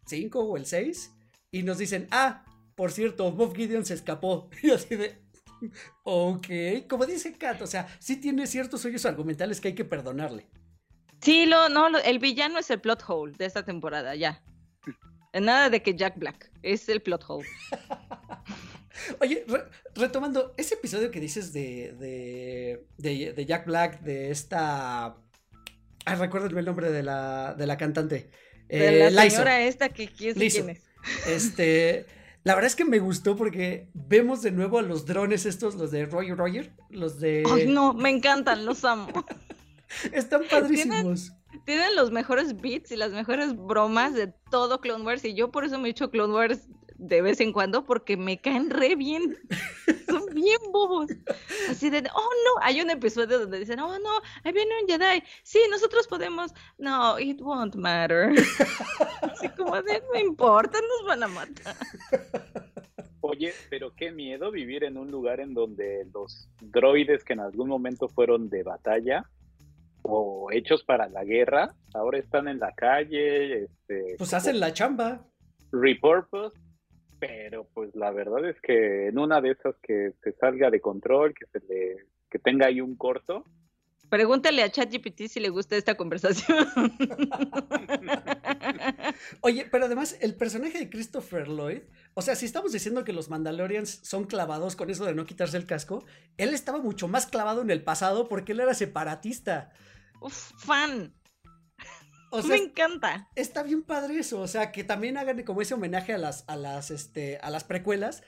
5 o el 6, y nos dicen, ah, por cierto, Moff Gideon se escapó. Y así de, ok, como dice Kat, o sea, sí tiene ciertos hoyos argumentales que hay que perdonarle. Sí, lo, no, el villano es el plot hole de esta temporada, ya. Nada de que Jack Black, es el plot hole. Oye, retomando, ese episodio que dices de, de, de, Jack Black, de esta... Ay, recuérdame el nombre de la, de la cantante. De la eh, señora esta que quién es. Este... La verdad es que me gustó porque vemos de nuevo a los drones estos, los de Roger Roger, los de... Ay, no, me encantan, los amo. Están padrísimos. Tienen, los mejores beats y las mejores bromas de todo Clone Wars y yo por eso me he hecho Clone Wars de vez en cuando porque me caen re bien. Son bien bobos. Así de, oh no, hay un episodio donde dicen, oh no, ahí viene un Jedi. Sí, nosotros podemos. No, it won't matter. Así como de, no importa, nos van a matar. Oye, pero qué miedo vivir en un lugar en donde los droides que en algún momento fueron de batalla o hechos para la guerra, ahora están en la calle. Este, pues hacen la chamba. Repurpose, pero pues la verdad es que en una de esas que se salga de control, que se le, que tenga ahí un corto. Pregúntale a ChatGPT si le gusta esta conversación. Oye, pero además el personaje de Christopher Lloyd, o sea, si estamos diciendo que los Mandalorians son clavados con eso de no quitarse el casco, él estaba mucho más clavado en el pasado porque él era separatista. Uf, fan. Me encanta. Está bien padre eso, o sea, que también hagan como ese homenaje a las, a las, este, a las precuelas.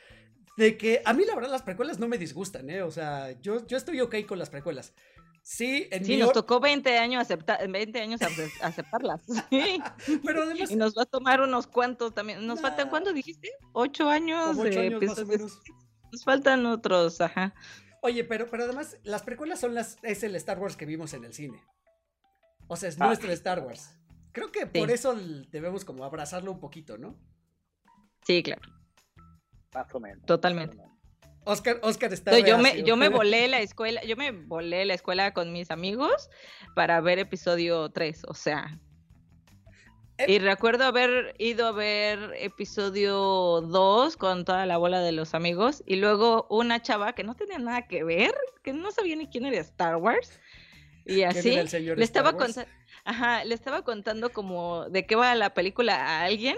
De que a mí la verdad las precuelas no me disgustan, ¿eh? O sea, yo, yo estoy ok con las precuelas. Sí, en sí nos tocó 20 años, aceptar, 20 años aceptarlas. Pero además... Y nos va a tomar unos cuantos también. ¿Nos faltan cuántos dijiste? ¿Ocho años? Ocho años más o menos. Nos faltan otros, ajá. Oye, pero, pero además, las precuelas son las, es el Star Wars que vimos en el cine. O sea, es ah. nuestro Star Wars. Creo que por eso debemos como abrazarlo un poquito, ¿no? Sí, claro. Más o menos. Totalmente. Oscar, Oscar está. yo me, yo me volé la escuela, yo me volé la escuela con mis amigos para ver episodio 3, o sea. Eh. Y recuerdo haber ido a ver episodio 2 con toda la bola de los amigos y luego una chava que no tenía nada que ver, que no sabía ni quién era Star Wars, y así le estaba contando, ajá, le estaba contando como de qué va la película a alguien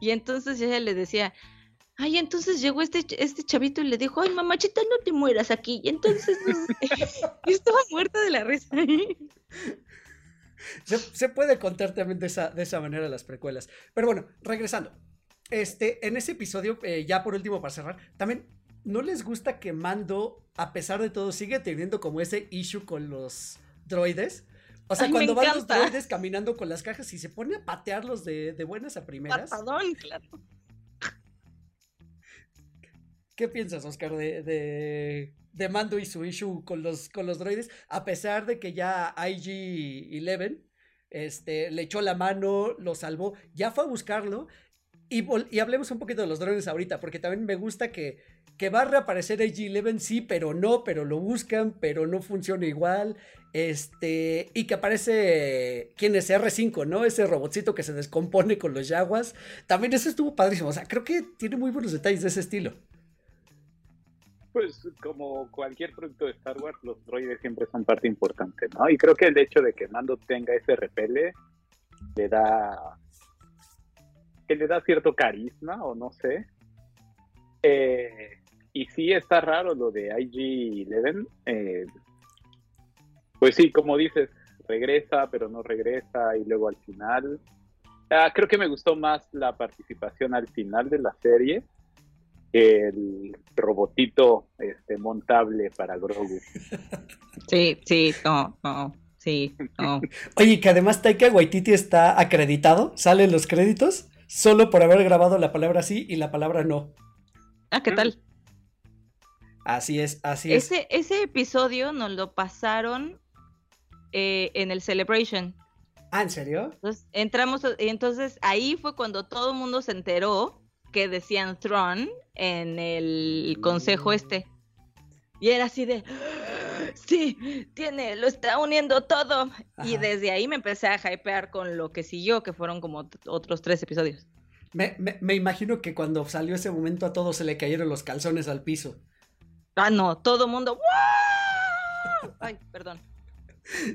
y entonces ella le decía, ay, entonces llegó este, este chavito y le dijo, ay, mamachita, no te mueras aquí. Y entonces estaba muerta de la risa. se, puede contar también de esa, de esa manera las precuelas. Pero bueno, regresando. Este, en ese episodio, eh, ya por último para cerrar, también ¿no les gusta que Mando, a pesar de todo, sigue teniendo como ese issue con los droides. O sea, cuando van los droides caminando con las cajas y se pone a patearlos de, de buenas a primeras. Patadón, claro. ¿Qué piensas, Oscar, de, de, Mando y su issue con los, con los droides? A pesar de que ya IG-11 este, le echó la mano, lo salvó, ya fue a buscarlo. Y, y hablemos un poquito de los drones ahorita, porque también me gusta que que va a reaparecer AG-11, sí, pero no, pero lo buscan, pero no funciona igual. Este, y que aparece, ¿quién es? R5, ¿no? Ese robotcito que se descompone con los yaguas. También eso estuvo padrísimo. O sea, creo que tiene muy buenos detalles de ese estilo. Pues como cualquier producto de Star Wars, los droides siempre son parte importante, ¿no? Y creo que el hecho de que Mando tenga ese repele le da que le da cierto carisma o no sé Eh, y sí está raro lo de IG-11. Eh, pues sí, como dices, regresa, pero no regresa, y luego al final. Ah, creo que me gustó más la participación al final de la serie que el robotito este, montable para Grogu. Sí, sí, no, no, sí, no. Oye, que además Taika Waititi está acreditado, salen los créditos, solo por haber grabado la palabra sí y la palabra no. Ah, ¿qué tal? Así es, así es. Ese episodio nos lo pasaron eh, en el Celebration. Ah, ¿en serio? Entonces, entramos, entonces ahí fue cuando todo el mundo se enteró que decían Tron en el consejo este. Y era así de, sí, tiene, lo está uniendo todo. Y desde ahí me empecé a hypear con lo que siguió, que fueron como otros tres episodios. Me, me, imagino que cuando salió ese momento a todos se le cayeron los calzones al piso. Ah, no, todo mundo. Ay, perdón.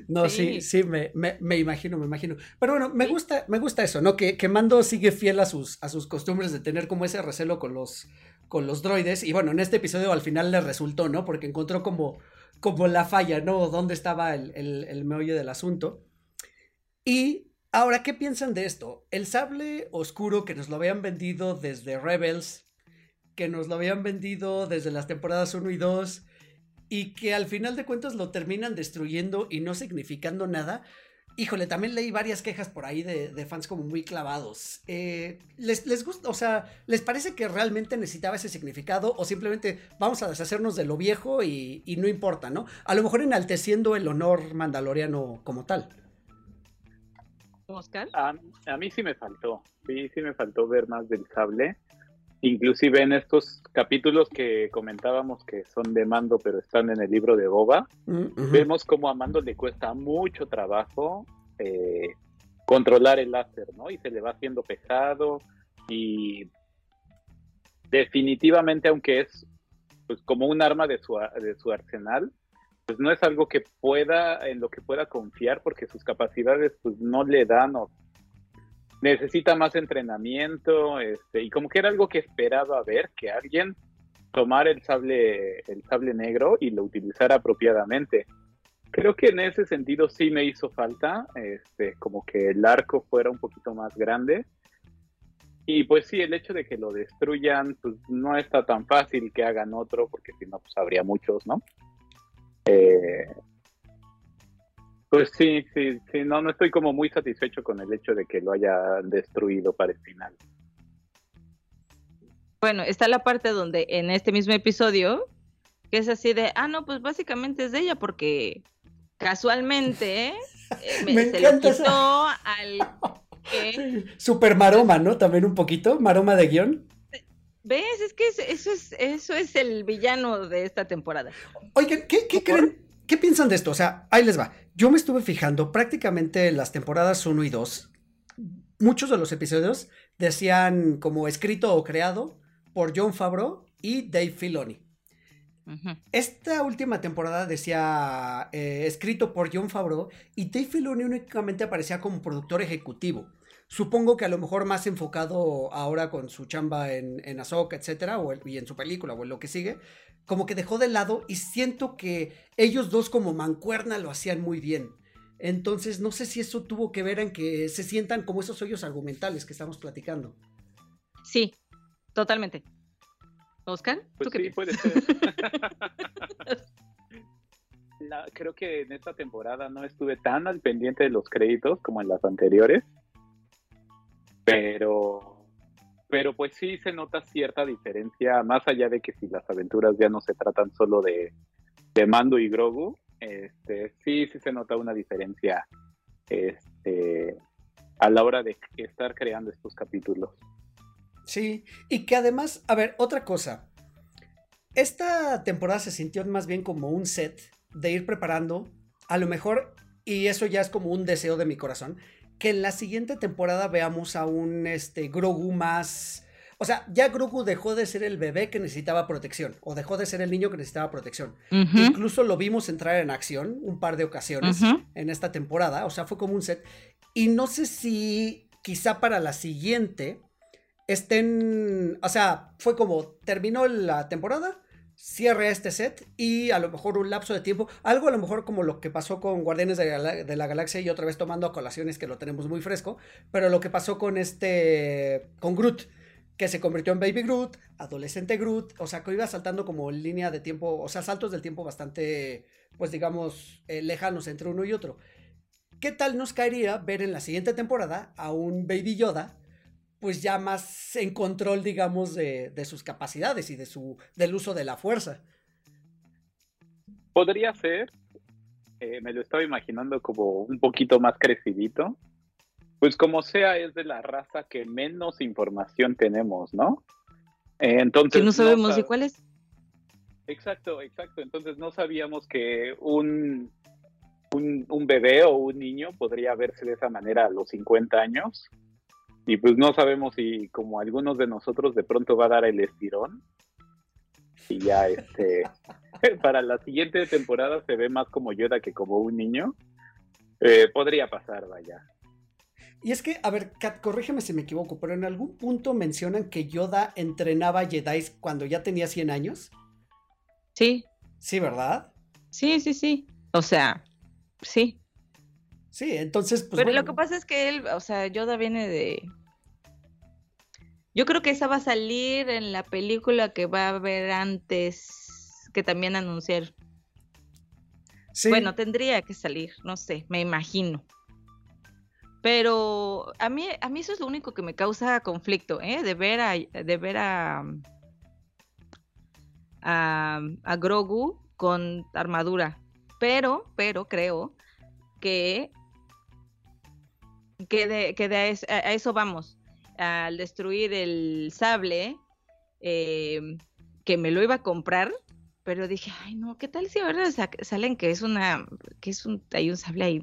No, sí, sí, me, me, imagino, me imagino. Pero bueno, me gusta, me gusta eso, ¿no? Que, que, Mando sigue fiel a sus, a sus costumbres de tener como ese recelo con los, con los droides. Y bueno, en este episodio al final le resultó, ¿no? Porque encontró como, como la falla, ¿no? Dónde estaba el, el, el meollo del asunto. Y ahora, ¿qué piensan de esto? El sable oscuro que nos lo habían vendido desde Rebels, que nos lo habían vendido desde las temporadas 1 y 2 y que al final de cuentas lo terminan destruyendo y no significando nada. Híjole, también leí varias quejas por ahí de, fans como muy clavados. Eh, ¿les, ¿Les gusta, o sea, les parece que realmente necesitaba ese significado o simplemente vamos a deshacernos de lo viejo y, no importa, ¿no? A lo mejor enalteciendo el honor mandaloriano como tal. Oscar? A, a mí sí me faltó, sí, sí me faltó ver más del sable. Inclusive en estos capítulos que comentábamos que son de Mando pero están en el libro de Boba, mm, vemos como a Mando le cuesta mucho trabajo eh, controlar el láser, ¿no? Y se le va haciendo pesado y definitivamente aunque es pues como un arma de su, de su arsenal, pues no es algo que pueda, en lo que pueda confiar porque sus capacidades pues no le dan o necesita más entrenamiento, este, y como que era algo que esperaba ver, que alguien tomara el sable, el sable negro y lo utilizara apropiadamente. Creo que en ese sentido sí me hizo falta, este, como que el arco fuera un poquito más grande. Y pues sí, el hecho de que lo destruyan, pues no está tan fácil que hagan otro, porque si no, pues habría muchos, ¿no? Eh, pues sí, sí, sí, no, no estoy como muy satisfecho con el hecho de que lo haya destruido para el final. Bueno, está la parte donde en este mismo episodio, que es así de, ah, no, pues básicamente es de ella porque casualmente eh, me, se lo quitó al... Super maroma, ¿no? También un poquito, maroma de guion. ¿Ves? Es que eso es, eso es el villano de esta temporada. Oigan, ¿qué, qué creen? ¿Qué piensan de esto? O sea, ahí les va. Yo me estuve fijando prácticamente en las temporadas 1 y 2. Muchos de los episodios decían como escrito o creado por John Favreau y Dave Filoni. Esta última temporada decía eh, escrito por John Favreau y Dave Filoni únicamente aparecía como productor ejecutivo. Supongo que a lo mejor más enfocado ahora con su chamba en, en Ahsoka, etcétera, o y en su película o en lo que sigue, como que dejó de lado y siento que ellos dos como mancuerna lo hacían muy bien. Entonces, no sé si eso tuvo que ver en que se sientan como esos hoyos argumentales que estamos platicando. Sí, totalmente. Oscar, pues sí, puede ser. creo que en esta temporada no estuve tan al pendiente de los créditos como en las anteriores, pero pero pues sí se nota cierta diferencia, más allá de que si las aventuras ya no se tratan solo de, Mando y Grogu, este, sí, sí se nota una diferencia este, a la hora de estar creando estos capítulos. Sí, y que además, a ver, otra cosa. Esta temporada se sintió más bien como un set de ir preparando, a lo mejor, y eso ya es como un deseo de mi corazón, que en la siguiente temporada veamos a un este, Grogu más... O sea, ya Grogu dejó de ser el bebé que necesitaba protección, o dejó de ser el niño que necesitaba protección. Incluso lo vimos entrar en acción un par de ocasiones en esta temporada, o sea, fue como un set. Y no sé si quizá para la siguiente estén, o sea, fue como terminó la temporada, cierre este set y a lo mejor un lapso de tiempo, algo a lo mejor como lo que pasó con Guardianes de la, Galaxia y otra vez tomando a colaciones que lo tenemos muy fresco, pero lo que pasó con este, con Groot, que se convirtió en Baby Groot, adolescente Groot, o sea, que iba saltando como línea de tiempo, o sea, saltos del tiempo bastante, pues digamos, eh, lejanos entre uno y otro. ¿Qué tal nos caería ver en la siguiente temporada a un Baby Yoda pues ya más en control, digamos, de, sus capacidades y de su, del uso de la fuerza. Podría ser, eh, me lo estaba imaginando como un poquito más crecidito. Pues como sea, es de la raza que menos información tenemos, ¿no? Eh, entonces, que no sabemos de cuál es. Exacto, exacto. Entonces no sabíamos que un, un, un, bebé o un niño podría verse de esa manera a los 50 años y pues no sabemos si como algunos de nosotros de pronto va a dar el estirón. Y ya este para la siguiente temporada se ve más como Yoda que como un niño. Eh, podría pasar, vaya. Y es que, a ver, Kat, corrígeme si me equivoco, pero en algún punto mencionan que Yoda entrenaba Jedi cuando ya tenía 100 años. Sí. Sí, ¿verdad? Sí, sí, sí. O sea, sí. Sí, entonces, pues. Pero lo que pasa es que él, o sea, Yoda viene de. Yo creo que esa va a salir en la película que va a haber antes que también anunciar. Sí. Bueno, tendría que salir, no sé, me imagino. Pero a mí, a mí eso es lo único que me causa conflicto, ¿eh? De ver a, de ver a, a, a Grogu con armadura. Pero, pero creo que que, de, que de a, eso vamos. Al destruir el sable, em, que me lo iba a comprar, pero dije, ay no, ¿qué tal si ahora salen que es una, que es un, hay un sable ahí,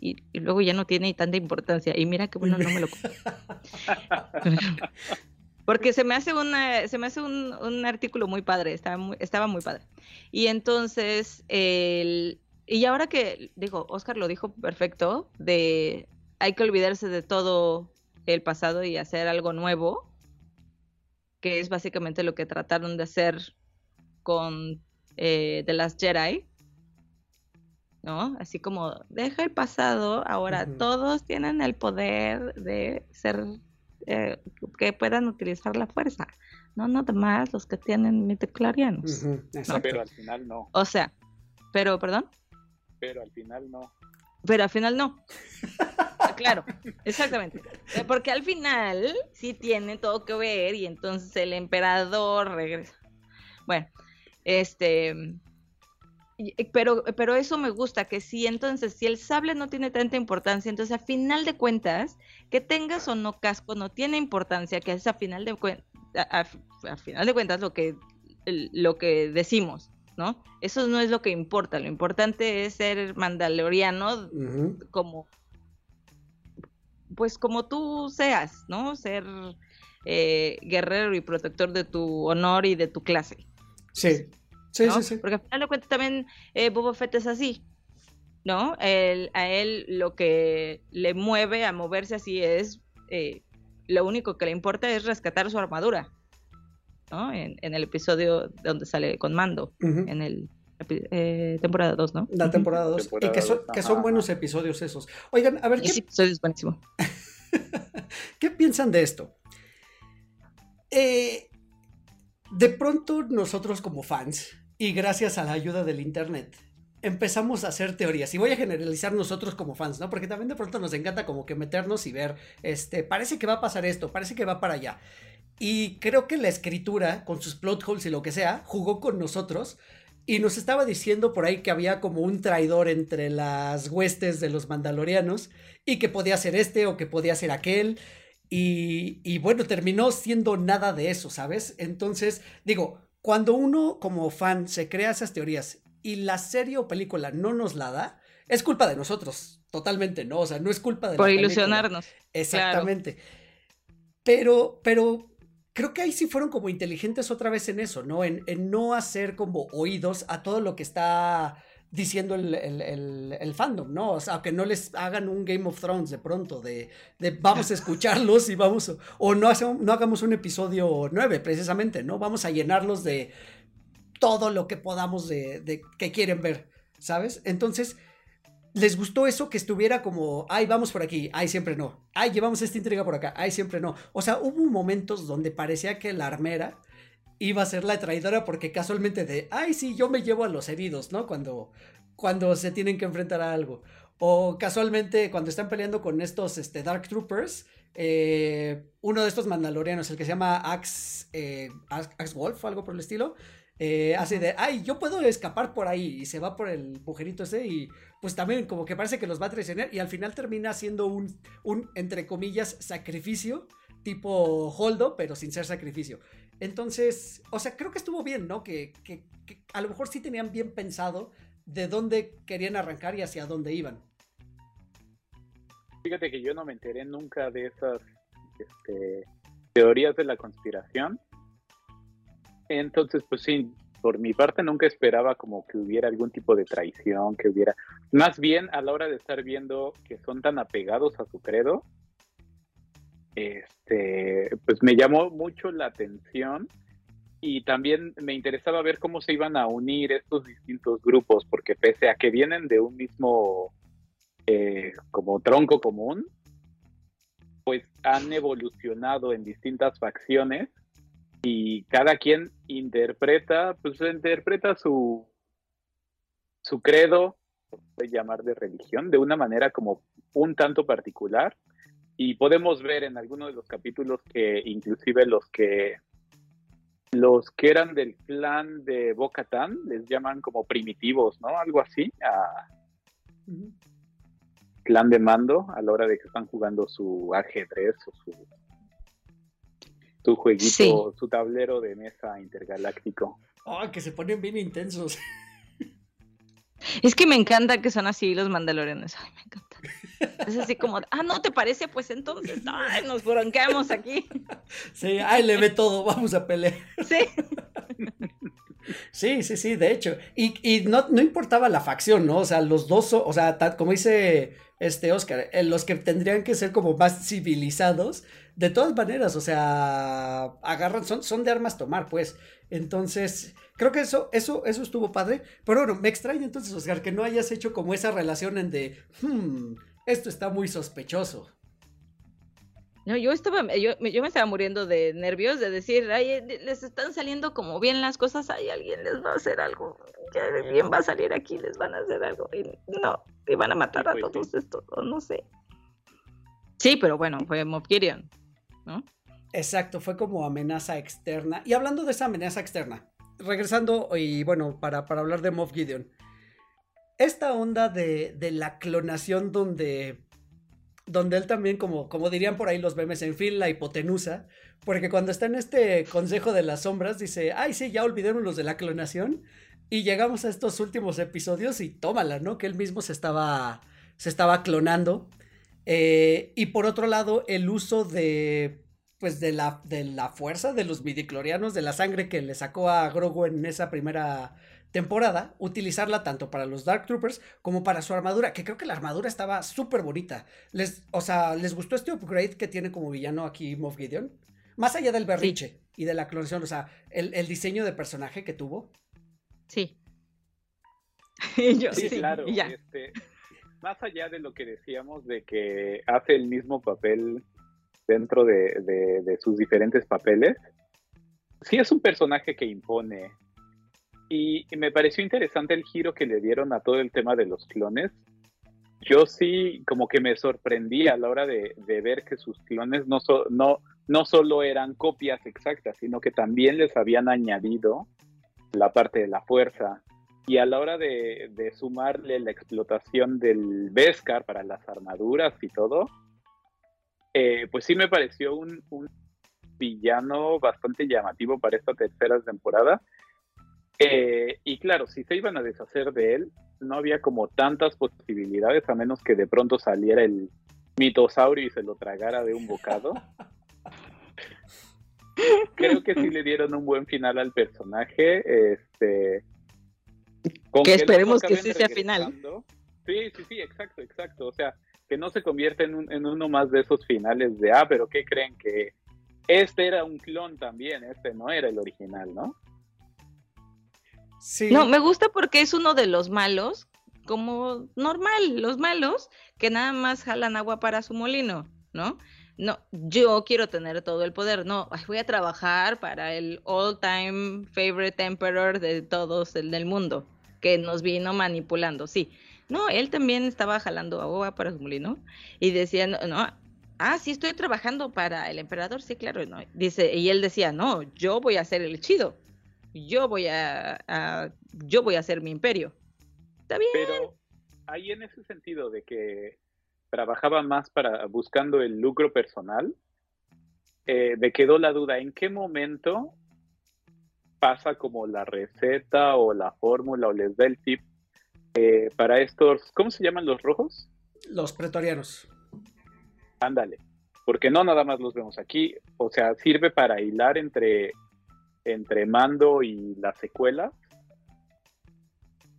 y, y, luego ya no tiene tanta importancia? Y mira que bueno, no me lo compré. Porque se me hace una, se me hace un, un artículo muy padre, estaba muy, estaba muy padre. Y entonces, el, y ahora que, digo, Oscar lo dijo perfecto, de hay que olvidarse de todo el pasado y hacer algo nuevo, que es básicamente lo que trataron de hacer con eh, The Last Jedi. ¿No? Así como, deja el pasado, ahora todos tienen el poder de ser, eh, que puedan utilizar la fuerza. No, no más los que tienen mitoclorianos. Pero al final no. O sea, pero, perdón. Pero al final no. Pero al final no. claro, exactamente. Eh, porque al final sí tiene todo que ver y entonces el emperador regresa. Bueno, este, pero, pero eso me gusta, que si entonces, si el sable no tiene tanta importancia, entonces a final de cuentas, que tengas o no casco no tiene importancia, que es a final de, a final de cuentas lo que, lo que decimos. ¿No? Eso no es lo que importa, lo importante es ser mandaloriano como, pues como tú seas, ¿no? Ser eh, guerrero y protector de tu honor y de tu clase. Sí, sí, sí, sí. Porque al final de cuentas también eh, Boba Fett es así, ¿no? a él lo que le mueve a moverse así es, eh, lo único que le importa es rescatar su armadura. En, el episodio donde sale con Mando, en el eh, temporada 2, ¿no? La temporada 2. Y que son, que son buenos episodios esos. Oigan, a ver. ¿qué... episodio es buenísimo. ¿Qué piensan de esto? Eh, de pronto nosotros como fans, y gracias a la ayuda del Internet, empezamos a hacer teorías. Y voy a generalizar nosotros como fans, ¿no? Porque también de pronto nos encanta como que meternos y ver, este, parece que va a pasar esto, parece que va para allá. Y creo que la escritura, con sus plot holes y lo que sea, jugó con nosotros y nos estaba diciendo por ahí que había como un traidor entre las huestes de los mandalorianos y que podía ser este o que podía ser aquel. Y, y bueno, terminó siendo nada de eso, ¿sabes? Entonces, digo, cuando uno como fan se crea esas teorías y la serie o película no nos la da, es culpa de nosotros, totalmente, ¿no? O sea, no es culpa de... Por ilusionarnos. Exactamente. Pero, pero creo que ahí sí fueron como inteligentes otra vez en eso, ¿no? En, no hacer como oídos a todo lo que está diciendo el, fandom, ¿no? O sea, que no les hagan un Game of Thrones de pronto, de, vamos a escucharlos y vamos, o no, no hagamos un episodio 9 precisamente, ¿no? Vamos a llenarlos de todo lo que podamos de, de que quieren ver, ¿sabes? Entonces, les gustó eso que estuviera como, ay, vamos por aquí, ay, siempre no, ay, llevamos esta intriga por acá, ay, siempre no. O sea, hubo momentos donde parecía que la armera iba a ser la traidora porque casualmente de, ay, sí, yo me llevo a los heridos, ¿no? Cuando, cuando se tienen que enfrentar a algo. O casualmente cuando están peleando con estos este, Dark Troopers, eh, uno de estos mandalorianos, el que se llama Axe, eh, Wolf, algo por el estilo, eh, hace de, ay, yo puedo escapar por ahí y se va por el mujerito ese y pues también como que parece que los va a traicionar y al final termina siendo un, un entre comillas, sacrificio tipo Holdo, pero sin ser sacrificio. Entonces, o sea, creo que estuvo bien, ¿no? Que, que, a lo mejor sí tenían bien pensado de dónde querían arrancar y hacia dónde iban. Fíjate que yo no me enteré nunca de esas este, teorías de la conspiración. Entonces, pues sí, por mi parte nunca esperaba como que hubiera algún tipo de traición, que hubiera... Más bien a la hora de estar viendo que son tan apegados a su credo, este, pues me llamó mucho la atención y también me interesaba ver cómo se iban a unir estos distintos grupos, porque pese a que vienen de un mismo eh, como tronco común, pues han evolucionado en distintas facciones y cada quien interpreta, pues interpreta su, su credo, puede llamar de religión, de una manera como un tanto particular. Y podemos ver en algunos de los capítulos que inclusive los que los que eran del clan de Bocatán les llaman como primitivos, ¿no? Algo así, a clan de mando a la hora de que están jugando su ajedrez o su su jueguito, su tablero de mesa intergaláctico. Ah, que se ponen bien intensos. Es que me encanta que son así los mandalorianos. Ay, me encanta. Es así como, ah, ¿no te parece? Pues entonces, ay, nos bronqueamos aquí. Sí, ay, le ve todo, vamos a pelear. Sí. Sí, sí, sí, de hecho. Y, y no, no, importaba la facción, ¿no? O sea, los dos, o sea, como dice este Oscar, eh, los que tendrían que ser como más civilizados, de todas maneras, o sea, agarran, son, son de armas tomar, pues. Entonces, creo que eso, eso, eso estuvo padre. Pero bueno, me extraña entonces, Oscar, que no hayas hecho como esa relación en de, hmm, esto está muy sospechoso. No, yo estaba, yo, yo, me estaba muriendo de nervios de decir, ay, les están saliendo como bien las cosas, ay, alguien les va a hacer algo, que bien va a salir aquí, les van a hacer algo, y no, y van a matar a pues todos estos, no sé. Sí, pero bueno, fue Mob ¿no? Exacto, fue como amenaza externa. Y hablando de esa amenaza externa, regresando, y bueno, para, para hablar de Moff Gideon, esta onda de, de la clonación donde donde él también, como, como dirían por ahí los memes, en fin, la hipotenusa, porque cuando está en este Consejo de las Sombras dice, ay, sí, ya olvidemos los de la clonación, y llegamos a estos últimos episodios y tómala, ¿no? Que él mismo se estaba, se estaba clonando. Eh, y por otro lado, el uso de, pues de la, de la fuerza de los midiclorianos, de la sangre que le sacó a Grogu en esa primera temporada, utilizarla tanto para los Dark Troopers como para su armadura, que creo que la armadura estaba súper bonita. Les, o sea, ¿les gustó este upgrade que tiene como villano aquí Moff Gideon? Más allá del berriche y de la clonación, o sea, el, diseño de personaje que tuvo. Sí. sí, claro. Este, más allá de lo que decíamos de que hace el mismo papel dentro de sus diferentes papeles, sí es un personaje que impone y, me pareció interesante el giro que le dieron a todo el tema de los clones. Yo sí, como que me sorprendí a la hora de, ver que sus clones no, no, no solo eran copias exactas, sino que también les habían añadido la parte de la fuerza. Y a la hora de, sumarle la explotación del Beskar para las armaduras y todo, eh, pues sí me pareció un, un villano bastante llamativo para esta tercera temporada eh, y claro, si se iban a deshacer de él, no había como tantas posibilidades a menos que de pronto saliera el mitosaurio y se lo tragara de un bocado. Creo que sí le dieron un buen final al personaje. Este, que, esperemos que sí sea final. Sí, sí, sí, exacto, exacto. O sea, que no se convierta en, en uno más de esos finales de, ah, pero ¿qué creen? Que este era un clon también, este no era el original, ¿no? No, me gusta porque es uno de los malos, como normal, los malos, que nada más jalan agua para su molino, ¿no? No, yo quiero tener todo el poder, no, voy a trabajar para el all time favorite emperor de todos el del mundo, que nos vino manipulando, sí. No, él también estaba jalando agua para su molino y decía, no, ah, sí estoy trabajando para el emperador, sí, claro, no. Dice, y él decía, no, yo voy a ser el chido, yo voy a, yo voy a hacer mi imperio. Está bien. Pero ahí en ese sentido de que trabajaba más para buscando el lucro personal, eh, me quedó la duda, ¿en qué momento pasa como la receta o la fórmula o les da el tip eh, para estos, ¿cómo se llaman los rojos? Los pretorianos. Ándale, porque no nada más los vemos aquí, o sea, sirve para hilar entre, entre Mando y la secuela.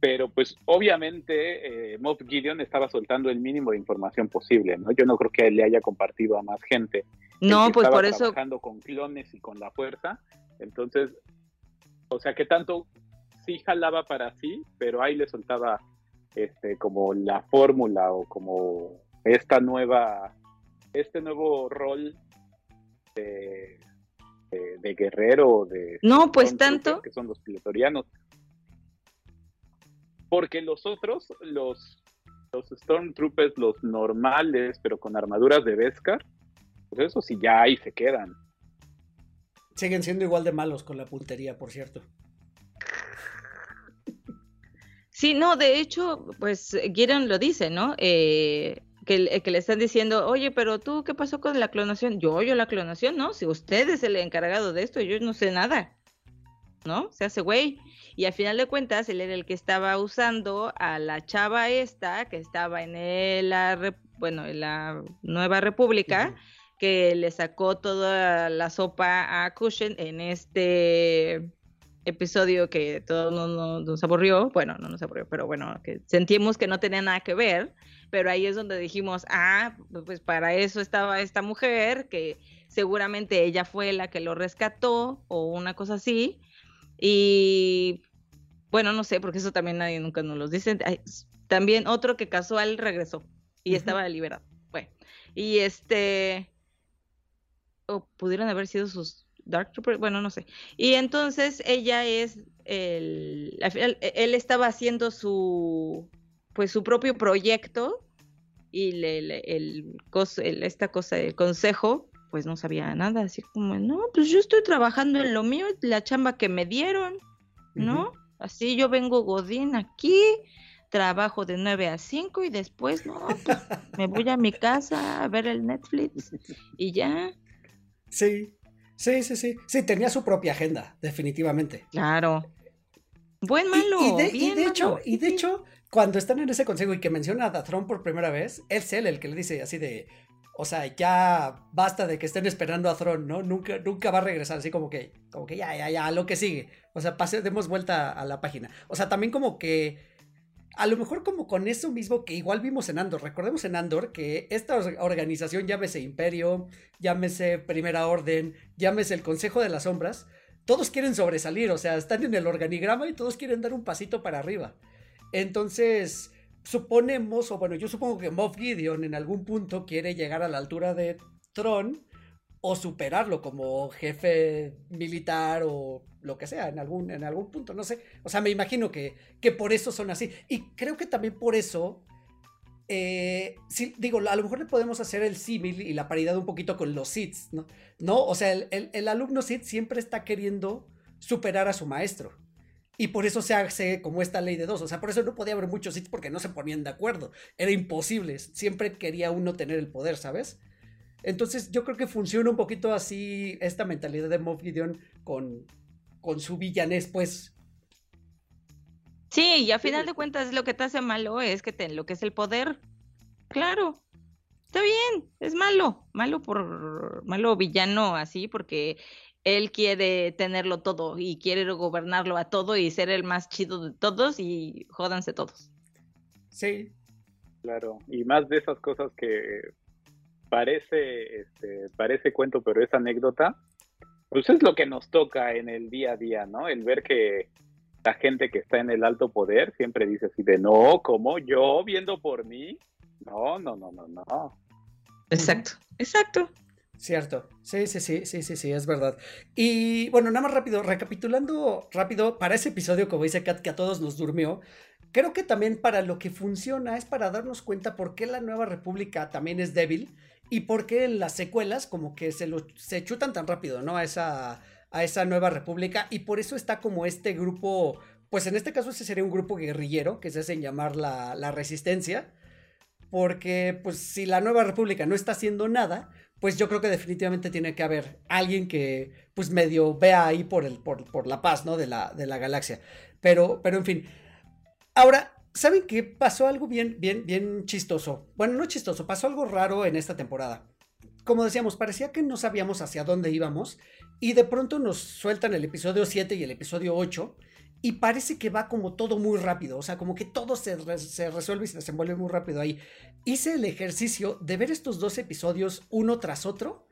Pero pues obviamente eh, Moff Gideon estaba soltando el mínimo de información posible, ¿no? Yo no creo que le haya compartido a más gente. No, pues por eso. Trabajando con clones y con la fuerza. Entonces, o sea, que tanto sí jalaba para sí, pero ahí le soltaba este como la fórmula o como esta nueva este nuevo rol de, de, guerrero, de... No, pues tanto. Que son los pilotorianos. Porque los otros, los, los Stormtroopers, los normales, pero con armaduras de Beskar, pues eso sí ya ahí se quedan. Siguen siendo igual de malos con la puntería, por cierto. Sí, no, de hecho, pues Gideon lo dice, ¿no? Eh, que, le están diciendo, oye, pero tú, ¿qué pasó con la clonación? Yo, yo la clonación, ¿no? Si usted es el encargado de esto, yo no sé nada, ¿no? Se hace güey. Y al final de cuentas, él era el que estaba usando a la chava esta, que estaba en la, bueno, en la Nueva República, que le sacó toda la sopa a Cushion en este episodio que todo no, nos aburrió, bueno, no nos aburrió, pero bueno, que sentimos que no tenía nada que ver pero ahí es donde dijimos, ah, pues para eso estaba esta mujer, que seguramente ella fue la que lo rescató o una cosa así. Y bueno, no sé, porque eso también nadie nunca nos lo dice. También otro que casual regresó y estaba liberado. Bueno, y este, o pudieron haber sido sus Dark Troopers, bueno, no sé. Y entonces ella es el, él estaba haciendo su pues su propio proyecto y el, esta cosa, el consejo, pues no sabía nada, así como, no, pues yo estoy trabajando en lo mío, la chamba que me dieron, ¿no? Así yo vengo Godín aquí, trabajo de 9 a 5 y después, no, pues me voy a mi casa a ver el Netflix y ya. Sí, sí, sí, sí. Sí, tenía su propia agenda, definitivamente. Claro. Buen malo. Y, de, hecho, y de hecho, cuando están en ese consejo y que menciona a Dathron por primera vez, es él el que le dice así de, o sea, ya basta de que estén esperando a Thron, ¿no? Nunca, nunca va a regresar, así como que, como que ya, ya, ya, lo que sigue. O sea, pase, demos vuelta a la página. O sea, también como que, a lo mejor como con eso mismo que igual vimos en Andor. Recordemos en Andor que esta organización, llámese Imperio, llámese Primera Orden, llámese el Consejo de las Sombras, todos quieren sobresalir, o sea, están en el organigrama y todos quieren dar un pasito para arriba. Entonces, suponemos, o bueno, yo supongo que Moff Gideon en algún punto quiere llegar a la altura de Tron o superarlo como jefe militar o lo que sea, en algún, en algún punto, no sé. O sea, me imagino que, que por eso son así. Y creo que también por eso, eh, digo, a lo mejor le podemos hacer el símil y la paridad un poquito con los SIDs, ¿no? No, o sea, el, el alumno SID siempre está queriendo superar a su maestro. Y por eso se hace como esta ley de dos. O sea, por eso no podía haber muchos sitios porque no se ponían de acuerdo. Era imposible. Siempre quería uno tener el poder, ¿sabes? Entonces yo creo que funciona un poquito así esta mentalidad de Moff Gideon con, con su villanés, pues. Sí, y a final de cuentas lo que te hace malo es que te lo que es el poder. Claro. Está bien, es malo, malo por malo villano así porque él quiere tenerlo todo y quiere gobernarlo a todo y ser el más chido de todos y jódanse todos. Sí. Claro, y más de esas cosas que parece, este, parece cuento, pero es anécdota, pues es lo que nos toca en el día a día, ¿no? El ver que la gente que está en el alto poder siempre dice así de, no, como yo viendo por mí, no, no, no, no, no. Exacto, exacto. Cierto, sí, sí, sí, sí, sí, sí, es verdad. Y bueno, nada más rápido, recapitulando rápido, para ese episodio, como dice Kat, que a todos nos durmió, creo que también para lo que funciona es para darnos cuenta por qué la nueva república también es débil y por qué las secuelas como que se, lo, se chutan tan rápido, ¿no? A esa, a esa nueva república y por eso está como este grupo, pues en este caso ese sería un grupo guerrillero que se hacen llamar la, la resistencia porque pues si la nueva república no está haciendo nada, pues yo creo que definitivamente tiene que haber alguien que pues medio vea ahí por, el, por, la paz, ¿no? De la, de la galaxia. Pero, pero en fin. Ahora, ¿saben qué? Pasó algo bien, bien, bien chistoso. Bueno, no chistoso, pasó algo raro en esta temporada. Como decíamos, parecía que no sabíamos hacia dónde íbamos y de pronto nos sueltan el episodio 7 y el episodio 8 y parece que va como todo muy rápido, o sea, como que todo se, se, resuelve y se desenvuelve muy rápido ahí. Hice el ejercicio de ver estos dos episodios uno tras otro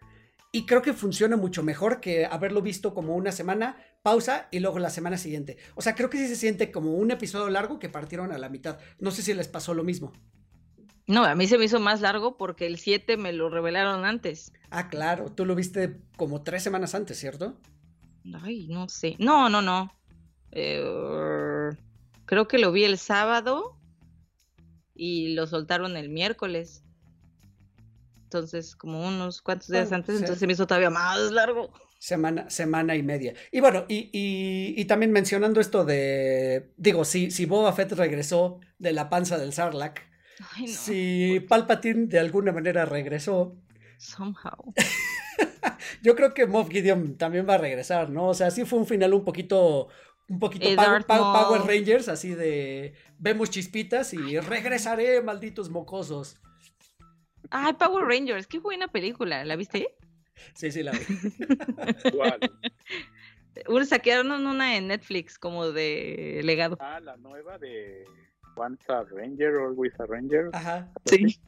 y creo que funciona mucho mejor que haberlo visto como una semana, pausa y luego la semana siguiente. O sea, creo que sí se siente como un episodio largo que partieron a la mitad. No sé si les pasó lo mismo. No, a mí se me hizo más largo porque el 7 me lo revelaron antes. Ah, claro, tú lo viste como tres semanas antes, ¿cierto? Ay, no sé. No, no, no. Eh, creo que lo vi el sábado y lo soltaron el miércoles. Entonces, como unos cuantos días antes, entonces se me hizo todavía más largo. Semana, semana y media. Y bueno, y, y, también mencionando esto de, digo, si, si Boba Fett regresó de la panza del Sarlacc, si Palpatine de alguna manera regresó. Somehow. yo creo que Moff Gideon también va a regresar, ¿no? O sea, sí fue un final un poquito un poquito Power, Rangers, así de vemos chispitas y regresaré, malditos mocosos. Ay, Power Rangers, qué buena película, ¿la viste? Sí, sí, la vi. Una saquearon una en Netflix como de legado. Ah, la nueva de Once a Ranger, Always a Ranger. Ajá. Sí.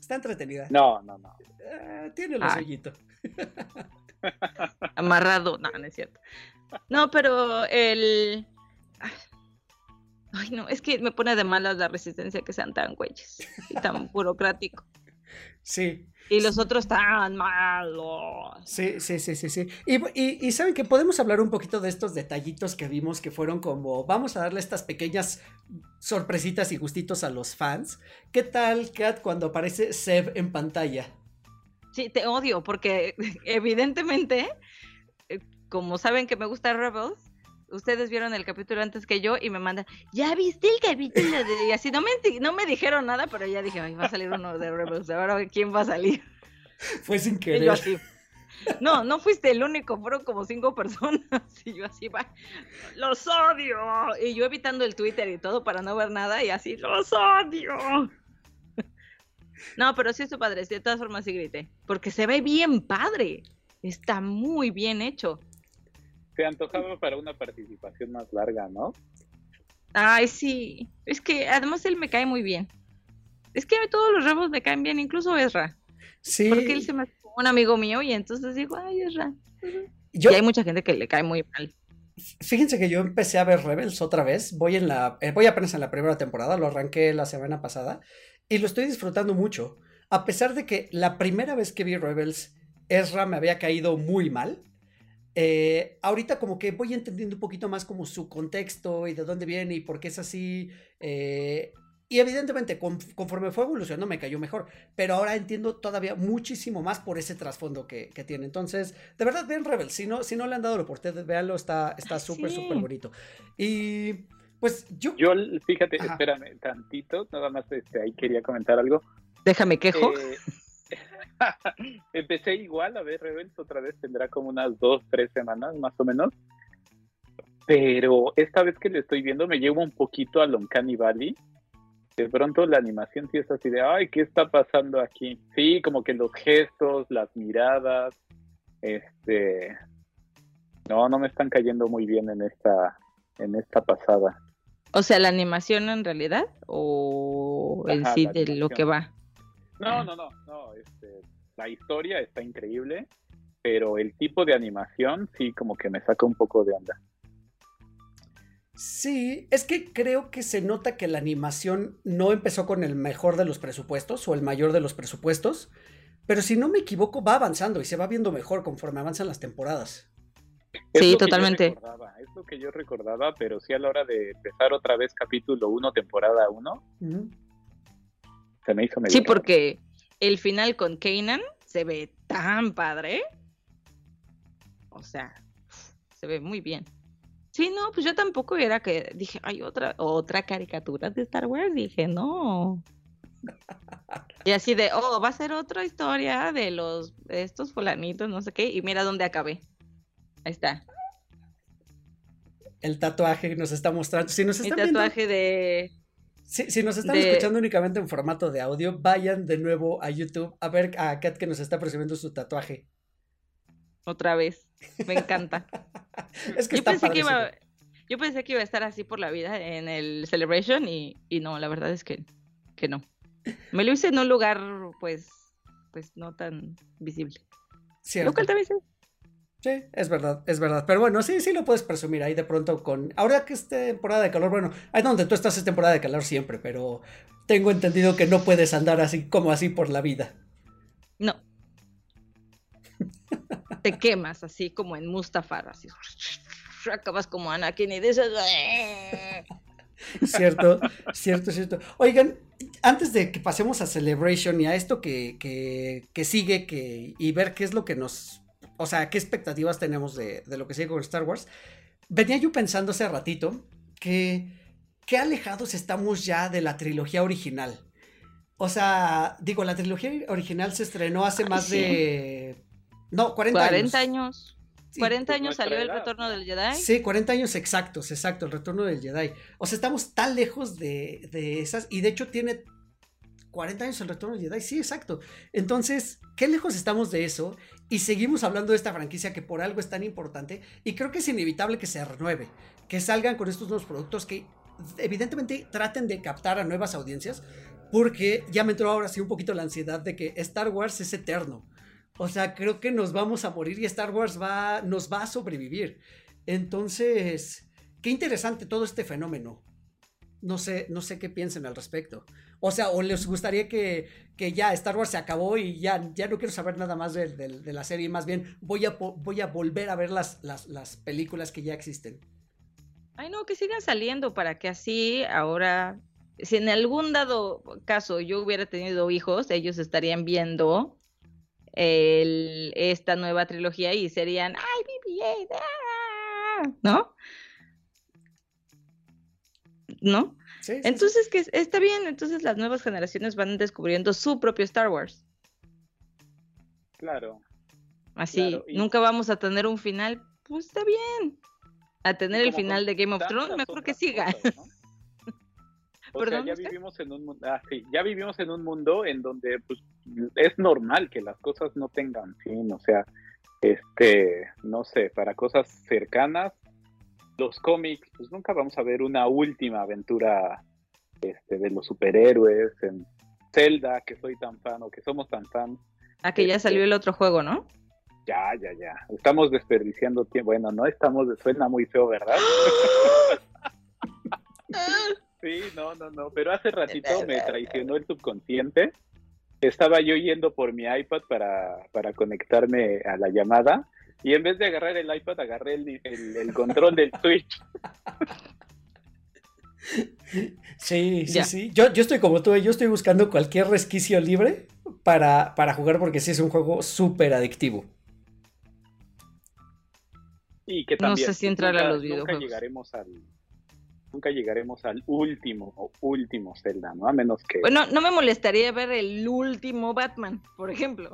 Está entretenida. No, no, no. Eh, tiene lo sellito. Amarrado, no, no es cierto. No, pero el. Ay, no, es que me pone de malas la resistencia que sean tan güeyes y tan burocrático. Sí. Y los otros tan malos. Sí, sí, sí, sí, sí. Y, saben que podemos hablar un poquito de estos detallitos que vimos que fueron como, vamos a darle estas pequeñas sorpresitas y gustitos a los fans. ¿Qué tal, Kat, cuando aparece Seb en pantalla? Sí, te odio porque evidentemente como saben que me gusta Rebels, ustedes vieron el capítulo antes que yo y me mandan, ¿ya viste el capítulo? De... Y así no me, no me dijeron nada, pero ya dije, va a salir uno de Rebels, ahora quién va a salir. Fue sin querer. No, no fuiste el único, fueron como cinco personas y yo así va, los odio. Y yo evitando el Twitter y todo para no ver nada y así, los odio. No, pero sí es su padre, de todas formas sí grité, porque se ve bien padre, está muy bien hecho se antojaba para una participación más larga, ¿no? Ay, sí. Es que además él me cae muy bien. Es que todos los ramos me caen bien, incluso Ezra. Sí. Porque él se me hace un amigo mío y entonces digo, ay, Ezra. y hay mucha gente que le cae muy mal. Fíjense que yo empecé a ver Rebels otra vez. Voy en la, eh, voy apenas en la primera temporada, lo arranqué la semana pasada y lo estoy disfrutando mucho. A pesar de que la primera vez que vi Rebels, Ezra me había caído muy mal. Eh, ahorita como que voy entendiendo un poquito más como su contexto y de dónde viene y por qué es así. Eh, y evidentemente conforme fue evolucionando me cayó mejor, pero ahora entiendo todavía muchísimo más por ese trasfondo que, tiene. Entonces, de verdad, vean Rebel, si no, si no le han dado la oportunidad, véanlo, está súper, súper bonito. Y pues yo... Yo, fíjate, espérame tantito, nada más este, ahí quería comentar algo. Déjame quejo. Eh, Empecé igual a ver Rebels otra vez, tendrá como unas dos, tres semanas más o menos. Pero esta vez que le estoy viendo me llevo un poquito a Loncani Valley. De pronto la animación sí es así de, ay, ¿qué está pasando aquí? Sí, como que los gestos, las miradas, Este, no, no me están cayendo muy bien en esta, en esta pasada. O sea, la animación en realidad o en sí de lo que va. No, no, no, no. Este, la historia está increíble, pero el tipo de animación sí como que me saca un poco de onda. Sí, es que creo que se nota que la animación no empezó con el mejor de los presupuestos o el mayor de los presupuestos, pero si no me equivoco va avanzando y se va viendo mejor conforme avanzan las temporadas. Sí, totalmente. Es lo que yo recordaba, pero sí a la hora de empezar otra vez capítulo 1, temporada 1, se me hizo medio Sí, porque el final con Kanan se ve tan padre. O sea, se ve muy bien. Sí, no, pues yo tampoco era que dije, hay otra, otra caricatura de Star Wars. Dije, no. Y así de, oh, va a ser otra historia de los estos fulanitos, no sé qué, y mira dónde acabé. Ahí está. El tatuaje nos está mostrando. Si nos están tatuaje de. Si, nos están escuchando únicamente en formato de audio, vayan de nuevo a YouTube a ver a Kat que nos está presumiendo su tatuaje. Otra vez. Me encanta. es que yo pensé que iba, yo pensé que iba a estar así por la vida en el Celebration y, no, la verdad es que, que no. Me lo hice en un lugar, pues, pues no tan visible. Cierto. También Sí, es verdad, es verdad. Pero bueno, sí, sí lo puedes presumir ahí de pronto con. Ahora que es temporada de calor, bueno, ahí donde tú estás es temporada de calor siempre, pero tengo entendido que no puedes andar así como así por la vida. No, te quemas así como en Mustafar, así acabas como Anakin y dices cierto, cierto, cierto. Oigan, antes de que pasemos a Celebration y a esto que, que, sigue que, y ver qué es lo que nos, o sea, qué expectativas tenemos de, de lo que sigue con Star Wars, venía yo pensando hace ratito que qué alejados estamos ya de la trilogía original. O sea, digo, la trilogía original se estrenó hace más de no, 40, 40 años. 40 pues años salió el retorno del Jedi. Sí, 40 años exactos, exacto, el retorno del Jedi. O sea, estamos tan lejos de, esas. Y de hecho tiene 40 años el retorno del Jedi. Sí, exacto. Entonces, ¿qué lejos estamos de eso? Y seguimos hablando de esta franquicia que por algo es tan importante. Y creo que es inevitable que se renueve. Que salgan con estos nuevos productos que evidentemente traten de captar a nuevas audiencias. Porque ya me entró ahora sí un poquito la ansiedad de que Star Wars es eterno. O sea, creo que nos vamos a morir y Star Wars va, nos va a sobrevivir. Entonces, qué interesante todo este fenómeno. No sé, no sé qué piensen al respecto. O sea, o les gustaría que, que ya Star Wars se acabó y ya, ya no quiero saber nada más de, la serie. Más bien, voy a, voy a volver a ver las, las, las películas que ya existen. Ay, no, que sigan saliendo para que así ahora, si en algún dado caso yo hubiera tenido hijos, ellos estarían viendo esta nueva trilogía y serían, ¡ay, BB-8! Ah", ¿No? ¿No? Entonces, que está bien, entonces las nuevas generaciones van descubriendo su propio Star Wars. Claro. Así, nunca vamos a tener un final, pues está bien. A tener el final de Game of Thrones, mejor que siga. ya vivimos en un mundo, ah, ya vivimos en un mundo en donde pues, es normal que las cosas no tengan fin, o sea, este, no sé, para cosas cercanas, los cómics, pues nunca vamos a ver una última aventura este, de los superhéroes, en Zelda, que soy tan fan o que somos tan fan. Ah, que ya salió el otro juego, ¿no? Ya, ya, ya. Estamos desperdiciando tiempo. Bueno, no estamos, suena muy feo, ¿verdad? Sí, no, no, no, pero hace ratito me traicionó el subconsciente. Estaba yo yendo por mi iPad para, para conectarme a la llamada y en vez de agarrar el iPad agarré el, control del Switch. Sí, sí, sí. Yo, yo estoy como tú, yo estoy buscando cualquier resquicio libre para, para jugar porque sí es un juego súper adictivo. Y que también no sé si entrar a los videojuegos. Nunca llegaremos al, nunca llegaremos al último o último Zelda, ¿no? A menos que... Bueno, no me molestaría ver el último Batman, por ejemplo.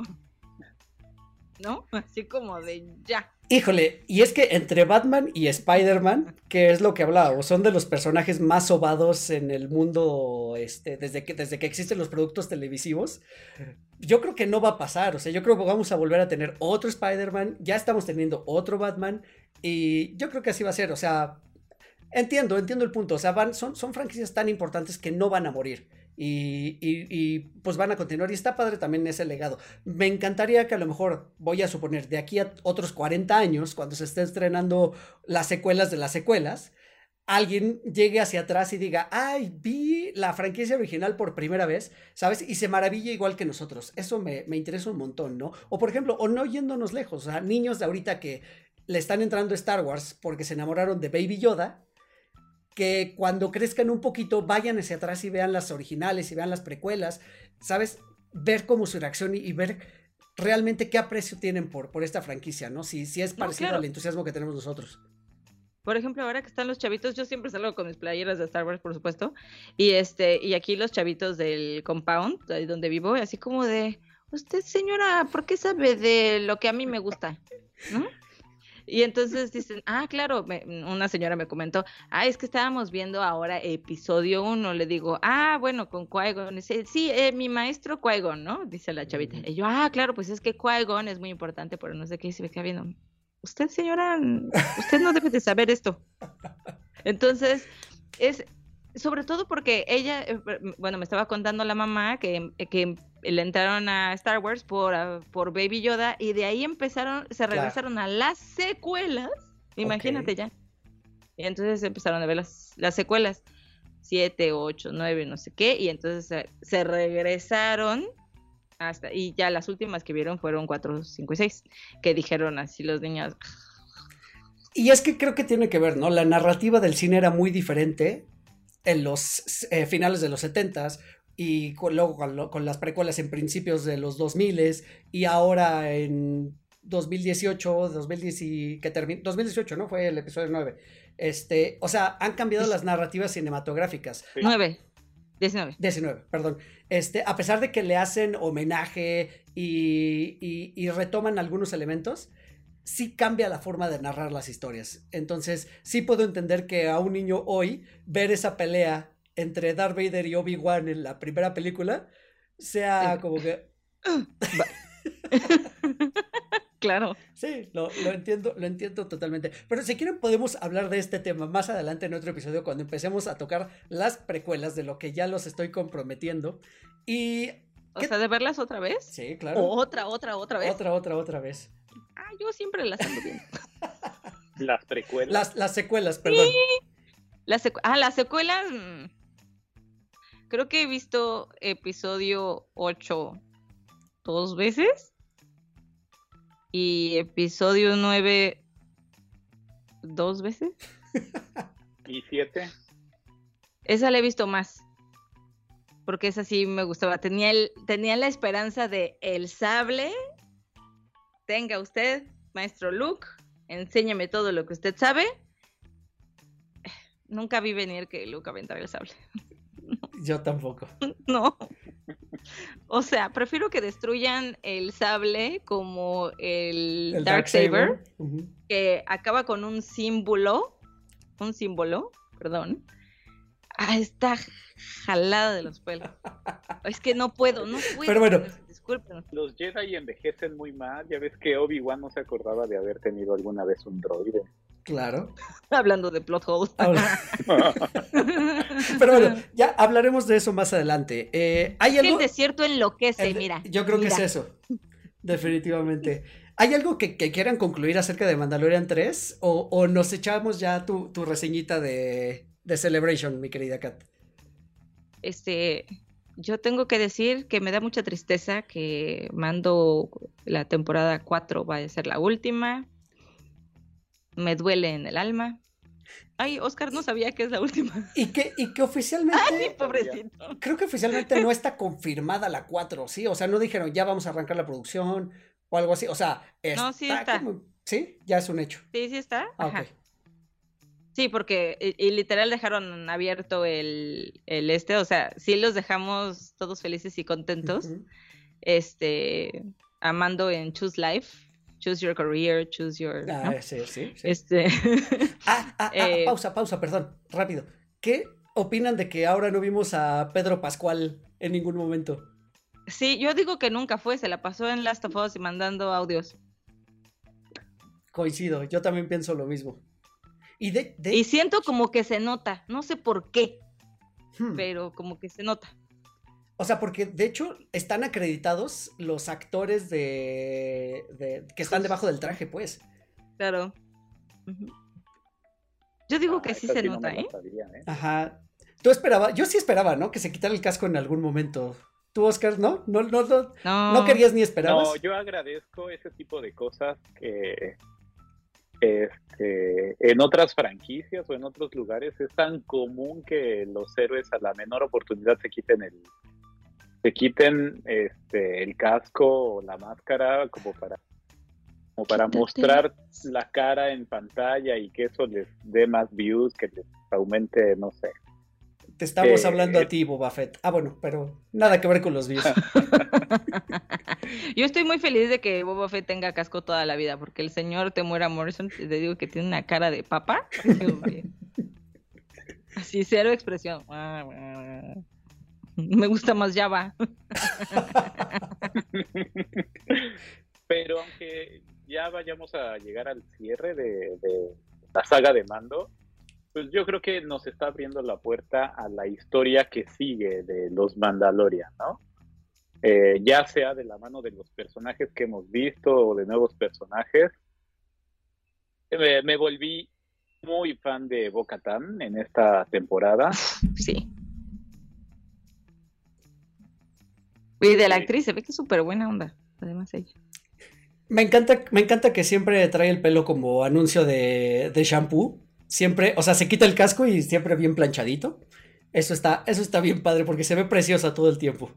¿No? Así como de ya. Híjole, y es que entre Batman y Spider-Man, que es lo que hablábamos, son de los personajes más sobados en el mundo este, desde, que, desde que existen los productos televisivos. Yo creo que no va a pasar, o sea, yo creo que vamos a volver a tener otro Spider-Man, ya estamos teniendo otro Batman, y yo creo que así va a ser, o sea, entiendo, entiendo el punto, o sea, van, son, son franquicias tan importantes que no van a morir. Y, pues van a continuar. Y está padre también ese legado. Me encantaría que a lo mejor, voy a suponer, de aquí a otros 40 años, cuando se esté estrenando las secuelas de las secuelas, alguien llegue hacia atrás y diga, ay, vi la franquicia original por primera vez, ¿sabes? Y se maravilla igual que nosotros. Eso me, me interesa un montón, ¿no? O por ejemplo, o no yéndonos lejos, o sea, niños de ahorita que le están entrando Star Wars porque se enamoraron de Baby Yoda que cuando crezcan un poquito vayan hacia atrás y vean las originales y vean las precuelas, ¿sabes? Ver cómo su reacción y, ver realmente qué aprecio tienen por, por esta franquicia, ¿no? Si, si es parecido al entusiasmo que tenemos nosotros. Por ejemplo, ahora que están los chavitos, yo siempre salgo con mis playeras de Star Wars, por supuesto, y este, y aquí los chavitos del compound, ahí donde vivo, así como de, usted señora, ¿por qué sabe de lo que a mí me gusta? ¿No? Y entonces dicen, ah, claro, una señora me comentó, ah, es que estábamos viendo ahora episodio uno. Le digo, ah, bueno, con Qui-Gon. Sí, eh, mi maestro Qui-Gon, ¿no? Dice la chavita. Y yo, ah, claro, pues es que Qui-Gon es muy importante, pero no sé qué. Y se me queda viendo, usted, señora, usted no debe de saber esto. Entonces, es sobre todo porque ella, eh, bueno, me estaba contando la mamá que, que le entraron a Star Wars por, ah, por Baby Yoda y de ahí empezaron, se regresaron a las secuelas, imagínate ya. Y entonces empezaron a ver las, las secuelas, 7, 8, 9, no sé qué, y entonces se, regresaron hasta, y ya las últimas que vieron fueron 4, 5 y 6, que dijeron así los niños. Y es que creo que tiene que ver, ¿no? La narrativa del cine era muy diferente en los eh, finales de los 70 y luego con, las precuelas en principios de los 2000 y ahora en 2018, 2010 que 2018, ¿no? Fue el episodio 9. Este, o sea, han cambiado las narrativas cinematográficas. 9. 19. 19, perdón. Este, a pesar de que le hacen homenaje y, y, retoman algunos elementos, sí cambia la forma de narrar las historias. Entonces, sí puedo entender que a un niño hoy ver esa pelea entre Darth Vader y Obi-Wan en la primera película sea como que... claro. Sí, lo, entiendo, lo entiendo totalmente. Pero si quieren podemos hablar de este tema más adelante en otro episodio cuando empecemos a tocar las precuelas de lo que ya los estoy comprometiendo. Y... O sea, de verlas otra vez. Sí, claro. otra, otra, otra vez. Otra, otra, otra vez. Ah, yo siempre las ando bien. Las precuelas. Las, secuelas, perdón. Las ah, las secuelas. Mm, Creo que he visto episodio 8 dos veces. Y episodio 9 dos veces. ¿Y 7? Esa la he visto más. Porque esa sí me gustaba. Tenía, el, tenía la esperanza de el sable. Tenga usted, maestro Luke, enséñame todo lo que usted sabe. Nunca vi venir que Luke aventara el sable. Yo tampoco. No. O sea, prefiero que destruyan el sable como el, Dark Saber, que acaba con un símbolo, un símbolo, perdón. Ah, está jalada de los pelos. Es que no puedo, no puedo. Pero bueno, disculpen. Los Jedi envejecen muy mal. Ya ves que Obi-Wan no se acordaba de haber tenido alguna vez un droide. Claro. Hablando de plot holes. Pero bueno, ya hablaremos de eso más adelante. Eh, ¿hay algo... El desierto enloquece, mira. Yo creo que es eso. Definitivamente. ¿Hay algo que, quieran concluir acerca de Mandalorian 3? ¿O, nos echamos ya tu, tu reseñita de, de, Celebration, mi querida Kat? Este, yo tengo que decir que me da mucha tristeza que Mando la temporada 4 va a ser la última me duele en el alma. Ay, Oscar no sabía que es la última. Y que, y que oficialmente. Ay, pobrecito. Creo que oficialmente no está confirmada la 4, ¿sí? O sea, no dijeron ya vamos a arrancar la producción o algo así. O sea, está no, sí está. sí, ya es un hecho. Sí, sí está. Ah, sí, porque y, literal dejaron abierto el, el, este, o sea, sí los dejamos todos felices y contentos. Este, amando en Choose Life choose your career, choose your. Ah, sí, sí, Este. ah, ah, ah eh, pausa, pausa, perdón, rápido. ¿Qué opinan de que ahora no vimos a Pedro Pascual en ningún momento? Sí, yo digo que nunca fue, se la pasó en Last of Us y mandando audios. Coincido, yo también pienso lo mismo. Y, de, y siento como que se nota, no sé por qué, hmm. pero como que se nota. O sea, porque de hecho están acreditados los actores de, que están debajo del traje, pues. Claro. Yo digo que sí se nota, ¿eh? ¿eh? Ajá. Tú esperabas, yo sí esperaba, ¿no? Que se quitara el casco en algún momento. ¿Tú, Oscar, no? ¿No, no, no, no. querías ni esperabas? No, yo agradezco ese tipo de cosas que este, en otras franquicias o en otros lugares es tan común que los héroes a la menor oportunidad se quiten el se quiten este, el casco o la máscara como para como para mostrar la cara en pantalla y que eso les dé más views, que les aumente, no sé, te estamos hablando a ti, Boba Fett. Ah, bueno, pero nada que ver con los views. Yo estoy muy feliz de que Boba Fett tenga casco toda la vida, porque el señor Temuera Morrison, te digo que tiene una cara de papa. Así, cero expresión. Me gusta más Java. Pero aunque ya vayamos a llegar al cierre de la saga de mando, pues yo creo que nos está abriendo la puerta a la historia que sigue de los Mandalorian, ¿no? Eh, ya sea de la mano de los personajes que hemos visto o de nuevos personajes. me volví muy fan de bo en esta temporada. Sí. Y de la actriz, se ve que es súper buena onda, además ella. Me encanta, me encanta que siempre trae el pelo como anuncio de, de shampoo siempre, o sea, se quita el casco y siempre bien planchadito. Eso está, eso está bien padre porque se ve preciosa todo el tiempo.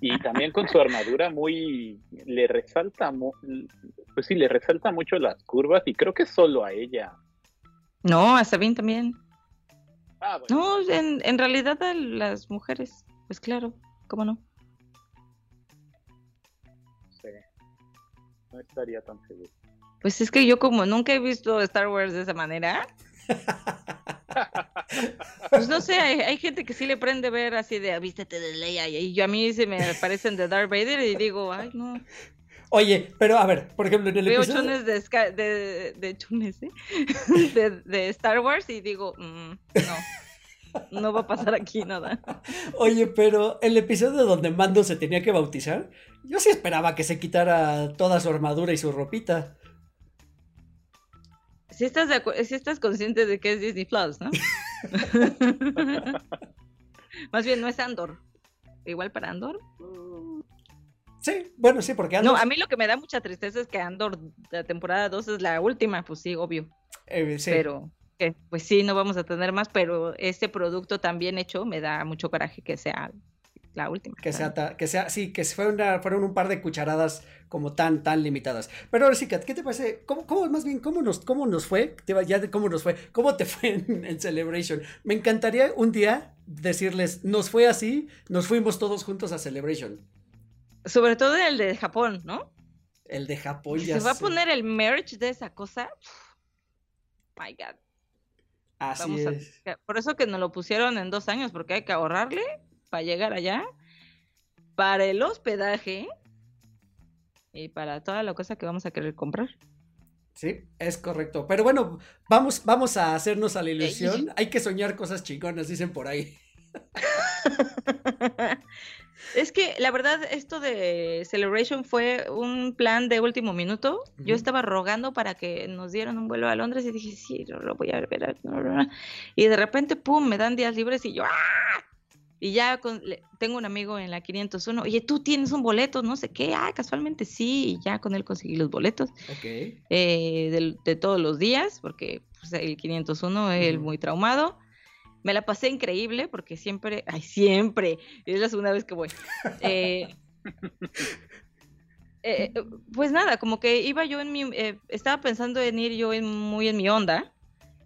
Y también con su armadura muy le resalta pues sí, le resalta mucho las curvas y creo que solo a ella. No, a Sabine también. Ah, no, en, en realidad a las mujeres, pues claro, ¿cómo no? Sí. No estaría tan seguro. Pues es que yo como nunca he visto Star Wars de esa manera. Pues no sé, hay, gente que sí le prende ver así de vístete de Leia y yo a mí se me parecen de Darth Vader y digo, ay no. Oye, pero a ver, por ejemplo, en el Veo chunes de, de, de chunes, ¿eh? de, Star Wars y digo, mm, no, no va a pasar aquí nada. Oye, pero el episodio donde Mando se tenía que bautizar, yo sí esperaba que se quitara toda su armadura y su ropita si estás, si estás consciente de que es Disney Plus, ¿no? Más bien no es Andor. Igual para Andor. Sí, bueno, sí, porque Andor... No, a mí lo que me da mucha tristeza es que Andor, la temporada 2 es la última, pues sí, obvio. Eh, sí. Pero, pues sí, no vamos a tener más, pero este producto tan bien hecho me da mucho coraje que sea la última. Que sea, que sea, sí, que fueron un par de cucharadas como tan, tan limitadas. Pero ahora sí, Kat, ¿qué te parece? ¿Cómo, cómo más bien, cómo nos, cómo nos fue? Ya de cómo nos fue, ¿cómo te fue en, Celebration? Me encantaría un día decirles, nos fue así, nos fuimos todos juntos a Celebration. Sobre todo el de Japón, ¿no? El de Japón, ya Se va a poner el merch de esa cosa. My God. Así es. por eso que nos lo pusieron en dos años, porque hay que ahorrarle para llegar allá, para el hospedaje y para toda la cosa que vamos a querer comprar. Sí, es correcto. Pero bueno, vamos, vamos a hacernos a la ilusión. Hay que soñar cosas chingonas, dicen por ahí. es que la verdad, esto de Celebration fue un plan de último minuto. Yo estaba rogando para que nos dieran un vuelo a Londres y dije, sí, lo voy a ver. Y de repente, pum, me dan días libres y yo, ¡ah! Y ya tengo un amigo en la 501, oye, tú tienes un boleto, no sé qué, ah, casualmente sí, y ya con él conseguí los boletos okay. Eh, de, todos los días, porque pues, el 501 es muy traumado. Me la pasé increíble porque siempre, ay, siempre, es la segunda vez que voy. Eh, eh, pues nada, como que iba yo en mi, estaba pensando en ir yo en, muy en mi onda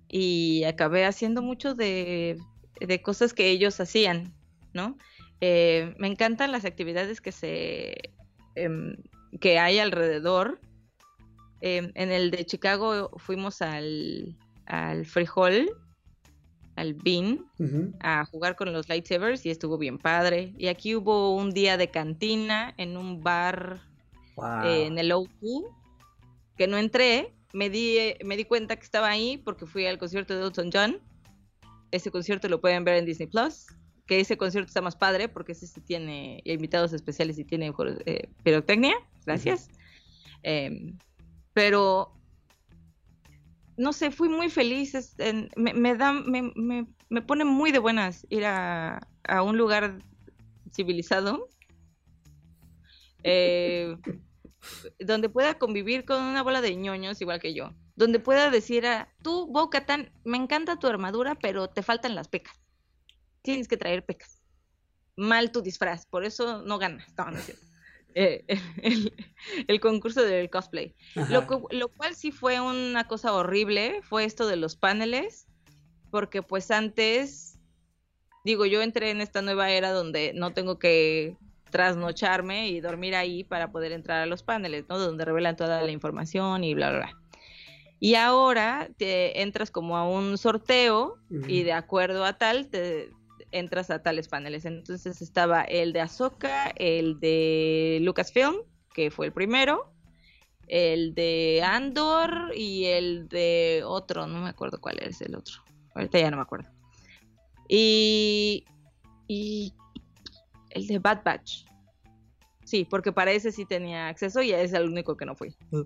y acabé haciendo mucho de, de cosas que ellos hacían. ¿No? Eh, me encantan las actividades que se em, que hay alrededor. Em, en el de Chicago fuimos al, al Frijol, al Bean, a jugar con los lightsabers y estuvo bien padre. Y aquí hubo un día de cantina en un bar eh, en el O2, que no entré. Me di, me di cuenta que estaba ahí porque fui al concierto de Elton John. Ese concierto lo pueden ver en Disney Plus. Que ese concierto está más padre porque ese sí tiene invitados especiales y tiene eh, pirotecnia. Gracias. Em, pero no sé, fui muy feliz. me, da, me, pone muy de buenas ir a, un lugar civilizado. Eh, donde pueda convivir con una bola de ñoños igual que yo. Donde pueda decir a tú, Boca me encanta tu armadura, pero te faltan las pecas. Tienes que traer pecas. Mal tu disfraz, por eso no ganas. No, no eh, el, concurso del cosplay. Lo, lo, cual sí fue una cosa horrible, fue esto de los paneles, porque pues antes, digo, yo entré en esta nueva era donde no tengo que trasnocharme y dormir ahí para poder entrar a los paneles, ¿no? Donde revelan toda la información y bla, bla, bla. Y ahora te entras como a un sorteo y de acuerdo a tal te entras a tales paneles. Entonces estaba el de Ahsoka, el de Lucasfilm, que fue el primero, el de Andor y el de otro, no me acuerdo cuál es el otro. Ahorita ya no me acuerdo. Y, y el de Bad Batch. Sí, porque para ese sí tenía acceso y es el único que no fui.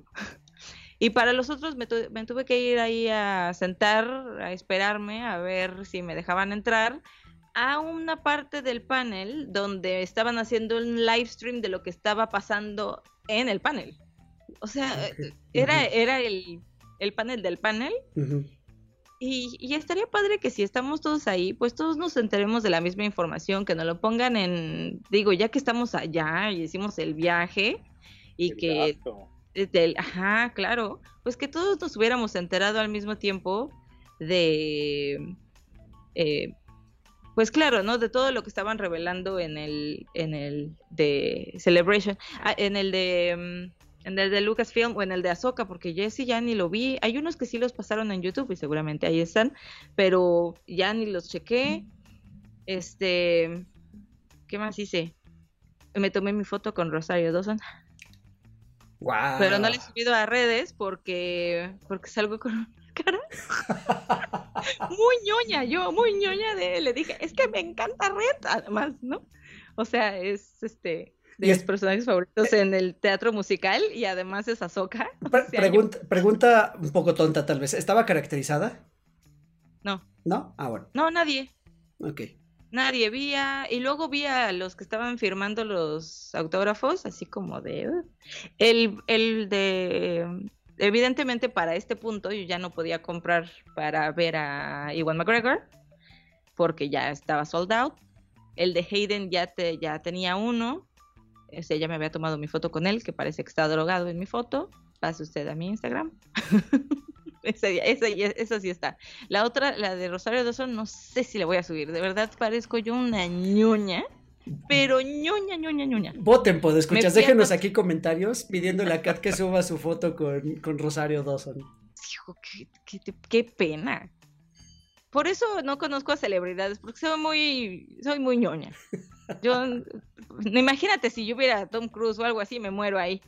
Y para los otros me, me, tuve que ir ahí a sentar, a esperarme, a ver si me dejaban entrar a una parte del panel donde estaban haciendo un live stream de lo que estaba pasando en el panel. O sea, era, era el, el panel del panel. y, estaría padre que si estamos todos ahí, pues todos nos enteremos de la misma información, que nos lo pongan en, digo, ya que estamos allá y hicimos el viaje y que... Del, ajá, claro, pues que todos nos hubiéramos enterado al mismo tiempo de... Eh, pues claro, ¿no? De todo lo que estaban revelando en el, en el de Celebration, ah, en el de, mm, en el de Lucasfilm o en el de Ahsoka, porque Jesse ya ni lo vi. Hay unos que sí los pasaron en YouTube y seguramente ahí están, pero ya ni los chequé. Este, ¿qué más hice? Me tomé mi foto con Rosario Dawson. Wow. Pero no le he subido a redes porque porque salgo con cara. muy ñoña, yo, muy ñoña de Le dije, es que me encanta Red, además, ¿no? O sea, es este de mis personajes favoritos en el teatro musical y además es Azoka. pregunta, pregunta un poco tonta, tal vez. ¿Estaba caracterizada? No. ¿No? Ah, bueno. No, nadie. Ok. Nadie vi y luego vi a los que estaban firmando los autógrafos, así como de el, el de evidentemente para este punto yo ya no podía comprar para ver a Iwan McGregor porque ya estaba sold out. El de Hayden ya, te, ya tenía uno. Ese ya me había tomado mi foto con él, que parece que está drogado en mi foto. Pase usted a mi Instagram. esa, esa, sí está. La otra, la de Rosario Dawson, no sé si le voy a subir. De verdad parezco yo una ñoña pero ñoña, ñoña, ñoña. Voten, pues, escuchas, déjenos aquí comentarios pidiéndole a Kat que suba su foto con, con Rosario Dawson. qué, qué, pena. Por eso no conozco a celebridades, porque soy muy, soy muy ñoña. Yo, imagínate si yo hubiera Tom Cruise o algo así, me muero ahí.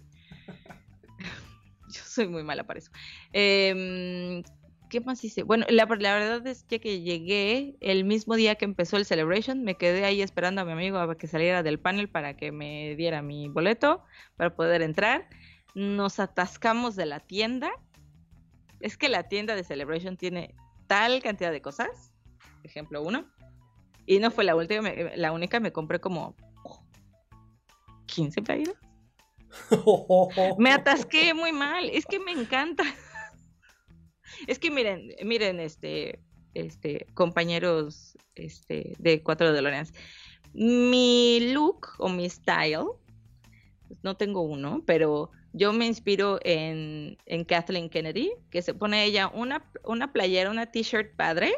Yo soy muy mala para eso. Eh, ¿qué más hice? Bueno, la, verdad es que, que llegué el mismo día que empezó el Celebration, me quedé ahí esperando a mi amigo a que saliera del panel para que me diera mi boleto para poder entrar. Nos atascamos de la tienda. Es que la tienda de Celebration tiene tal cantidad de cosas. Ejemplo uno. Y no fue la última, la única, me compré como 15 playeras. me atasqué muy mal. Es que me encanta. Es que miren, miren, este, este, compañeros este, de Cuatro DeLoreans. Mi look o mi style, no tengo uno, pero yo me inspiro en, en Kathleen Kennedy, que se pone ella una, una playera, una t-shirt padre,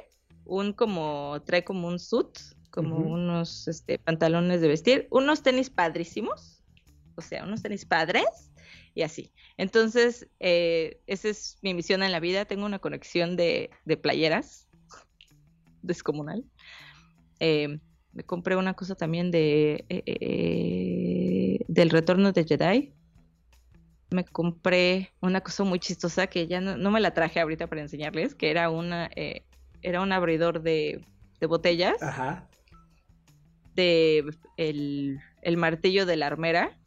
un como, trae como un suit, como unos este, pantalones de vestir, unos tenis padrísimos, o sea, unos tenis padres y así. Entonces, eh, esa es mi misión en la vida. Tengo una conexión de, playeras descomunal. Eh, me compré una cosa también de eh, del retorno de Jedi. Me compré una cosa muy chistosa que ya no, me la traje ahorita para enseñarles, que era una era un abridor de, de botellas. Ajá. De el, el martillo de la armera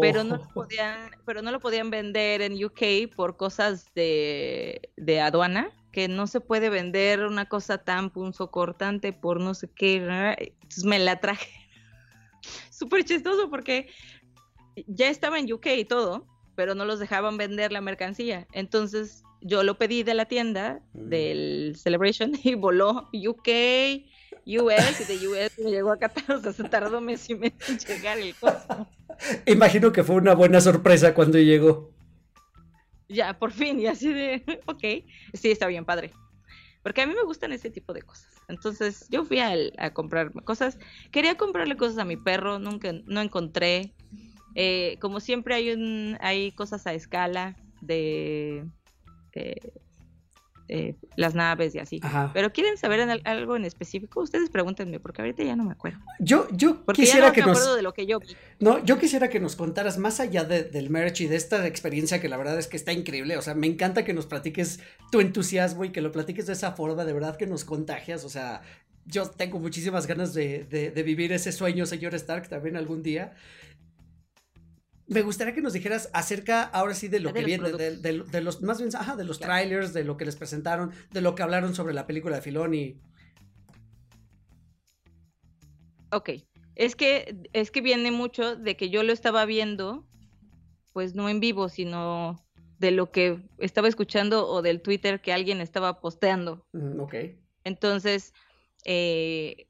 pero, no lo podían, pero no lo podían vender en UK por cosas de, aduana, que no se puede vender una cosa tan punzocortante por no sé qué. Entonces me la traje. Súper chistoso porque ya estaba en UK y todo, pero no los dejaban vender la mercancía. Entonces yo lo pedí de la tienda mm. del Celebration y voló UK, US y de US me llegó a Qatar, o sea, se tardó mes y medio en llegar el costo. Imagino que fue una buena sorpresa cuando llegó. Ya, por fin, y así de, ok, sí, está bien padre. Porque a mí me gustan ese tipo de cosas. Entonces, yo fui a, a comprar cosas. Quería comprarle cosas a mi perro, nunca, no encontré. Eh, como siempre hay un, hay cosas a escala de, de eh, las naves y así. Pero quieren saber algo en específico, ustedes pregúntenme, porque ahorita ya no me acuerdo. Yo, yo quisiera que nos... de lo que yo No, yo quisiera que nos contaras más allá del merch y de esta experiencia que la verdad es que está increíble. O sea, me encanta que nos platiques tu entusiasmo y que lo platiques de esa forma, de verdad que nos contagias. O sea, yo tengo muchísimas ganas de, de vivir ese sueño, señor Stark, también algún día me gustaría que nos dijeras acerca ahora sí de lo que viene, de, los más bien, ajá, de los trailers, de lo que les presentaron, de lo que hablaron sobre la película de Filoni. Ok, es que, es que viene mucho de que yo lo estaba viendo, pues no en vivo, sino de lo que estaba escuchando o del Twitter que alguien estaba posteando. ok. Entonces, eh,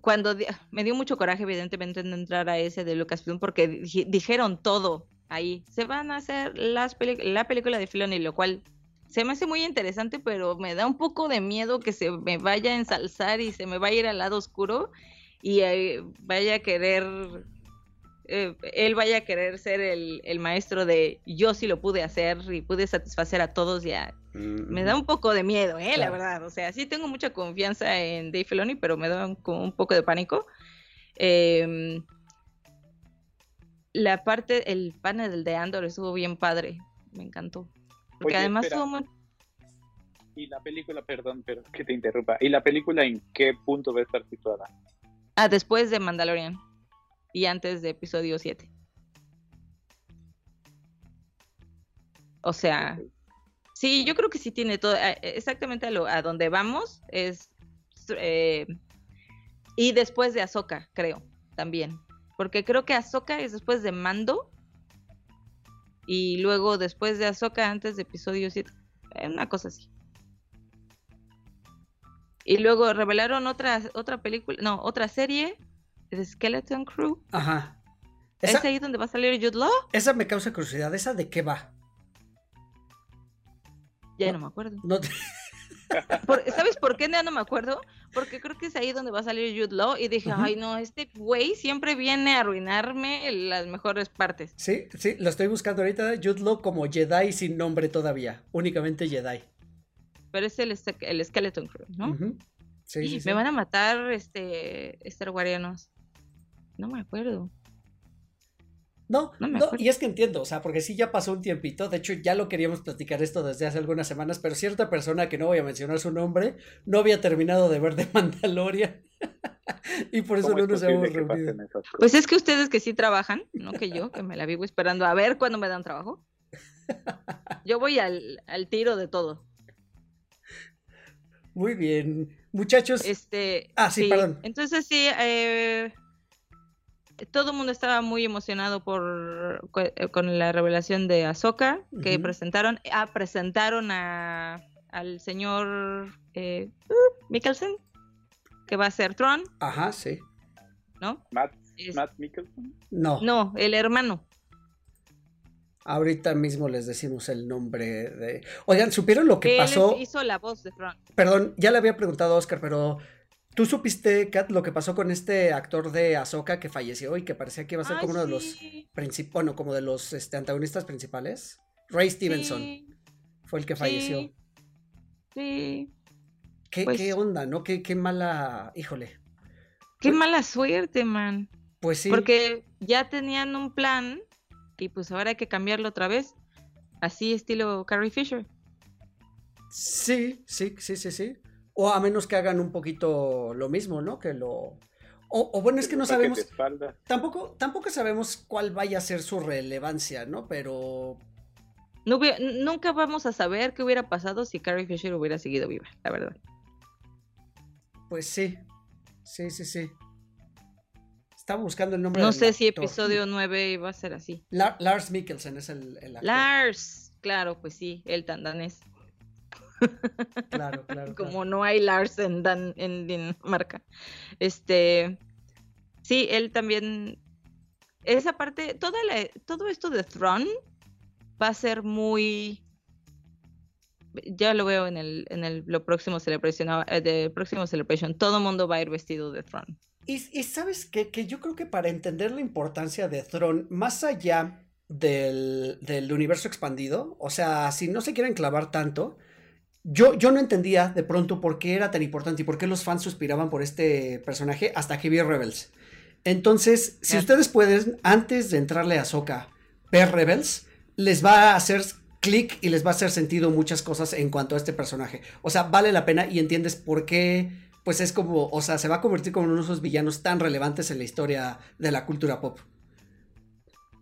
cuando me dio mucho coraje, evidentemente, en entrar a ese de Lucasfilm porque dijeron todo ahí. Se van a hacer las la película de Filoni, lo cual se me hace muy interesante, pero me da un poco de miedo que se me vaya a ensalzar y se me vaya a ir al lado oscuro y eh, vaya a querer eh, él vaya a querer ser el, maestro de yo sí lo pude hacer y pude satisfacer a todos ya. Me da un poco de miedo, ¿eh? La verdad. O sea, sí tengo mucha confianza en Dave Filoni, pero me da un, un poco de pánico. Em, la parte, el panel de Andor estuvo bien padre. Me encantó. Porque además Y la película, perdón, pero que te interrumpa. ¿Y la película en qué punto va a estar situada? Ah, después de Mandalorian y antes de episodio 7. O sea, sí, yo creo que sí tiene todo, eh, exactamente a, lo, a donde vamos es... Eh, y después de Ahsoka, creo, también. Porque creo que Ahsoka es después de Mando. Y luego después de Ahsoka, antes de episodio 7. Eh, una cosa así. Y luego revelaron otra, otra película, no, otra serie The Skeleton Crew. Ajá. ¿Es ahí donde va a salir Jude Law? Esa me causa curiosidad. ¿Esa de qué va? Ya no, me acuerdo. ¿Sabes por qué ya no me acuerdo? Porque creo que es ahí donde va a salir Jude Law y dije, ay no, este güey siempre viene a arruinarme las mejores partes. Sí, sí, lo estoy buscando ahorita, Jude Law como Jedi sin nombre todavía, únicamente Jedi. Pero es el, el Skeleton Crew, ¿no? sí, sí, Me van a matar este Star Warianos. No me acuerdo. No, no, y es que entiendo, o sea, porque sí ya pasó un tiempito, de hecho ya lo queríamos platicar esto desde hace algunas semanas, pero cierta persona que no voy a mencionar su nombre, no había terminado de ver de Mandalorian y por eso no nos hemos reunido. Pues es que ustedes que sí trabajan, no que yo, que me la vivo esperando a ver cuándo me dan trabajo. Yo voy al, al tiro de todo. Muy bien, muchachos. Este, ah, sí, perdón. Entonces sí, eh, todo el mundo estaba muy emocionado por eh, con la revelación de Ahsoka que presentaron. Ah, presentaron a, al señor eh, Mikkelsen, que va a ser Tron. Ajá, sí. ¿No? Matt, Mikkelsen. No. No, el hermano. Ahorita mismo les decimos el nombre de. Oigan, ¿supieron lo que pasó? hizo la voz de Tron. Perdón, ya le había preguntado a Oscar, pero ¿Tú supiste, Kat, lo que pasó con este actor de Ahsoka que falleció y que parecía que iba a ser como uno de los bueno, como de los este, antagonistas principales? Ray Stevenson fue el que falleció. Sí. ¿Qué, pues ¿Qué, onda, no? Qué, qué mala, híjole. Qué mala suerte, man. Pues sí. Porque ya tenían un plan y pues ahora hay que cambiarlo otra vez. Así estilo Carrie Fisher. Sí, sí, sí, sí, sí. O a menos que hagan un poquito lo mismo, ¿no? Que lo... O, bueno, es que no sabemos... Tampoco, tampoco sabemos cuál vaya a ser su relevancia, ¿no? Pero... nunca vamos a saber qué hubiera pasado si Carrie Fisher hubiera seguido viva, la verdad. Pues sí, sí, sí, sí. Estaba buscando el nombre. No sé si episodio 9 iba a ser así. Lars Mikkelsen es el, actor. Lars, claro, pues sí, el tan danés. Claro, claro. Como no hay Lars en, Dan, en Dinamarca. Este, sí, él también. Esa parte, toda todo esto de Throne va a ser muy. Ya lo veo en el, en el lo próximo Celebration, eh, de próximo Celebration. Todo mundo va a ir vestido de Throne. Y, sabes qué? que yo creo que para entender la importancia de Throne, más allá del, universo expandido, o sea, si no se quieren clavar tanto, yo, yo no entendía de pronto por qué era tan importante y por qué los fans suspiraban por este personaje hasta que vi Rebels. Entonces, si ustedes pueden, antes de entrarle a Soka, ver Rebels, les va a hacer clic y les va a hacer sentido muchas cosas en cuanto a este personaje. O sea, vale la pena y entiendes por qué pues es como, o sea, se va a convertir como uno de esos villanos tan relevantes en la historia de la cultura pop.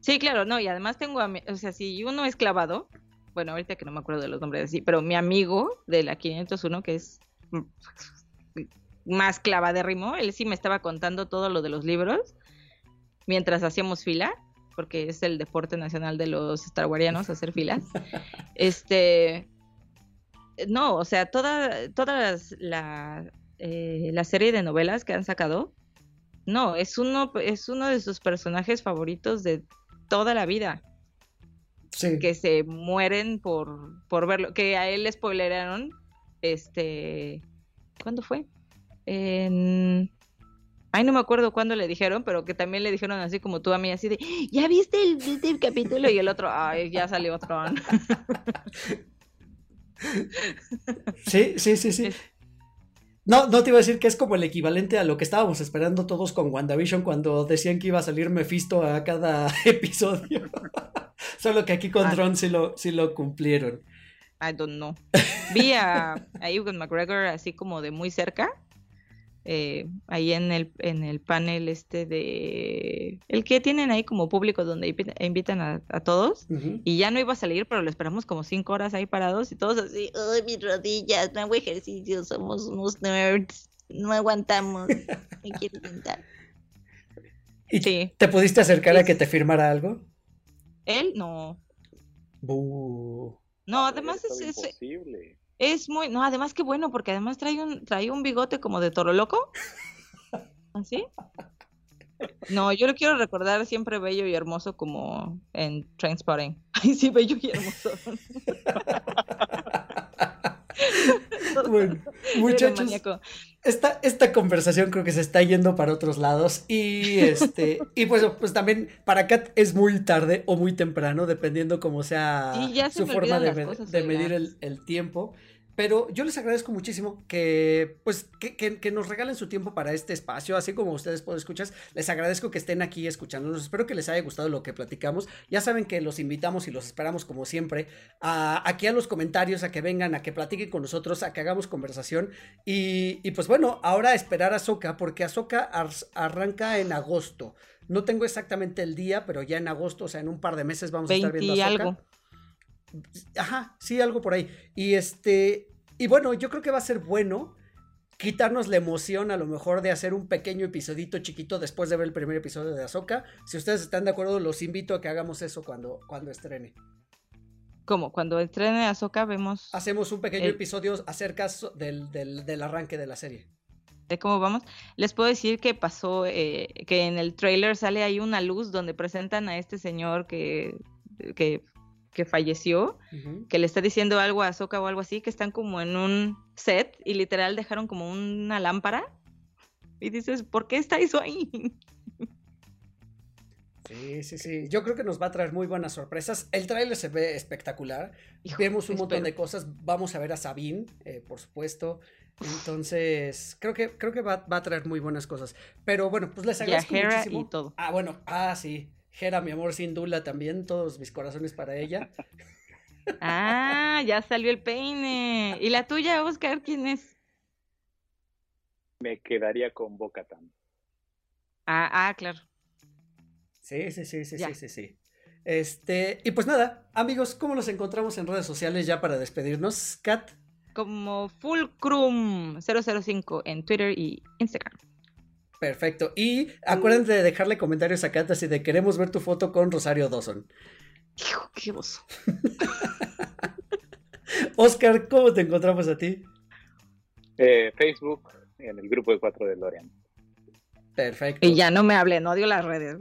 Sí, claro, no, y además tengo, o sea, si uno es clavado, bueno, ahorita que no me acuerdo de los nombres así, pero mi amigo de la 501, que es más clavadérrimo, él sí me estaba contando todo lo de los libros mientras hacíamos fila, porque es el deporte nacional de los starwarianos hacer filas. este, no, o sea, toda, todas las eh, la serie de novelas que han sacado, no, es uno, es uno de sus personajes favoritos de toda la vida. Que se mueren por, por verlo. Que a él le spoileraron. Este. ¿Cuándo fue? En. Ay, no me acuerdo cuándo le dijeron, pero que también le dijeron así como tú a mí, así de, ¿ya viste el, capítulo? Y el otro, ay, ya salió otro. sí, sí, sí, sí. No, no te iba a decir que es como el equivalente a lo que estábamos esperando todos con WandaVision cuando decían que iba a salir Mephisto a cada episodio. Solo que aquí con ah. sí lo, sí lo cumplieron. I don't know. Vi a, a Ewan McGregor así como de muy cerca eh, ahí en el, en el panel este de... El que tienen ahí como público donde invitan a, todos y ya no iba a salir, pero lo esperamos como cinco horas ahí parados y todos así, ¡ay, mis rodillas! No hago ejercicio, somos unos nerds, no aguantamos, me quiero sentar. ¿Y te pudiste acercar a que te firmara algo? Él no. No, además es, es, es muy, no, además que bueno, porque además trae un, trae un bigote como de toro loco. ¿Así? No, yo lo quiero recordar siempre bello y hermoso como en Trainspotting. Ay, sí, bello y hermoso. bueno, muchachos, esta, esta conversación creo que se está yendo para otros lados y este y pues, pues también para Kat es muy tarde o muy temprano, dependiendo cómo sea su forma de, medir el, el tiempo. Pero yo les agradezco muchísimo que, pues, que, nos regalen su tiempo para este espacio, así como ustedes pueden escuchar. Les agradezco que estén aquí escuchándonos. Espero que les haya gustado lo que platicamos. Ya saben que los invitamos y los esperamos, como siempre, a, aquí a los comentarios, a que vengan, a que platiquen con nosotros, a que hagamos conversación. Y, y pues bueno, ahora esperar a Soca, porque Azoka arranca en agosto. No tengo exactamente el día, pero ya en agosto, o sea, en un par de meses vamos a estar viendo a. Ajá, sí, algo por ahí. Y este, y bueno, yo creo que va a ser bueno quitarnos la emoción a lo mejor de hacer un pequeño episodito chiquito después de ver el primer episodio de Azoka. Si ustedes están de acuerdo, los invito a que hagamos eso cuando, cuando estrene. ¿Cómo? Cuando estrene Azoka vemos... Hacemos un pequeño episodio acerca del, del, arranque de la serie. De cómo vamos. Les puedo decir que pasó, eh, que en el trailer sale ahí una luz donde presentan a este señor que, que que falleció, que le está diciendo algo a Soka o algo así, que están como en un set y literal dejaron como una lámpara Y dices, ¿por qué está eso ahí? Sí, sí, sí. Yo creo que nos va a traer muy buenas sorpresas. El trailer se ve espectacular. Vemos un montón de cosas. Vamos a ver a Sabine, eh, por supuesto. Entonces, creo que, creo que va, a traer muy buenas cosas. Pero bueno, pues les agradezco muchísimo. Y todo. Ah, bueno, ah, sí. Hera, mi amor, sin Dula también. Todos mis corazones para ella. Ah, ya salió el peine. ¿Y la tuya, Oscar, quién es? Me quedaría con Bocatan. Ah, ah, claro. Sí, sí, sí, sí, sí, sí, sí. Este, y pues nada, amigos, ¿cómo nos encontramos en redes sociales ya para despedirnos? Kat. Como Fulcrum005 en Twitter y Instagram. Perfecto. Y acuérdense de dejarle comentarios a Kat así de queremos ver tu foto con Rosario Dawson. Qué oso. Oscar, ¿cómo te encontramos a ti? Eh, Facebook, en el grupo de cuatro de Lorian. Perfecto. Y ya no me hablen, odio las redes.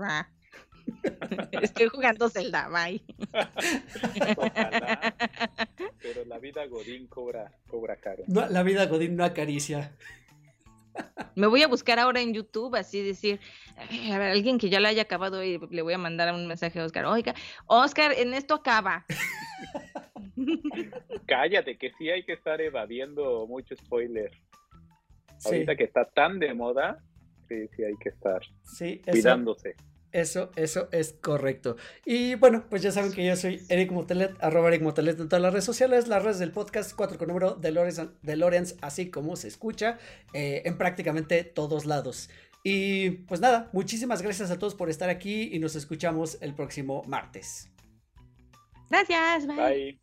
Estoy jugando Zelda, bye. pero la vida Godín cobra, cobra caro. la vida Godín no acaricia. Me voy a buscar ahora en YouTube, así decir, a ver, alguien que ya lo haya acabado y le voy a mandar un mensaje a Oscar. Oiga, Oscar, en esto acaba. Cállate, que sí hay que estar evadiendo mucho spoiler. Ahorita que está tan de moda, sí, sí hay que estar cuidándose. Eso, eso es correcto. Y bueno, pues ya saben que yo soy Eric Motelet, arroba Eric Motelet en todas las redes sociales, las redes del podcast 4 con número de Lorenz, así como se escucha, eh, en prácticamente todos lados. Y pues nada, muchísimas gracias a todos por estar aquí y nos escuchamos el próximo martes. Gracias, bye. bye.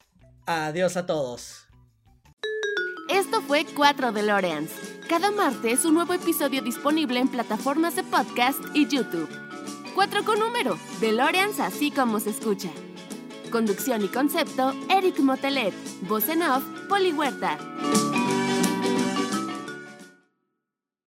Adiós a todos. Esto fue 4 DeLoreans. Cada martes un nuevo episodio disponible en plataformas de podcast y YouTube. 4 con número, DeLoreans así como se escucha. Conducción y concepto, Eric Motelet. Voz en off, Poli Huerta.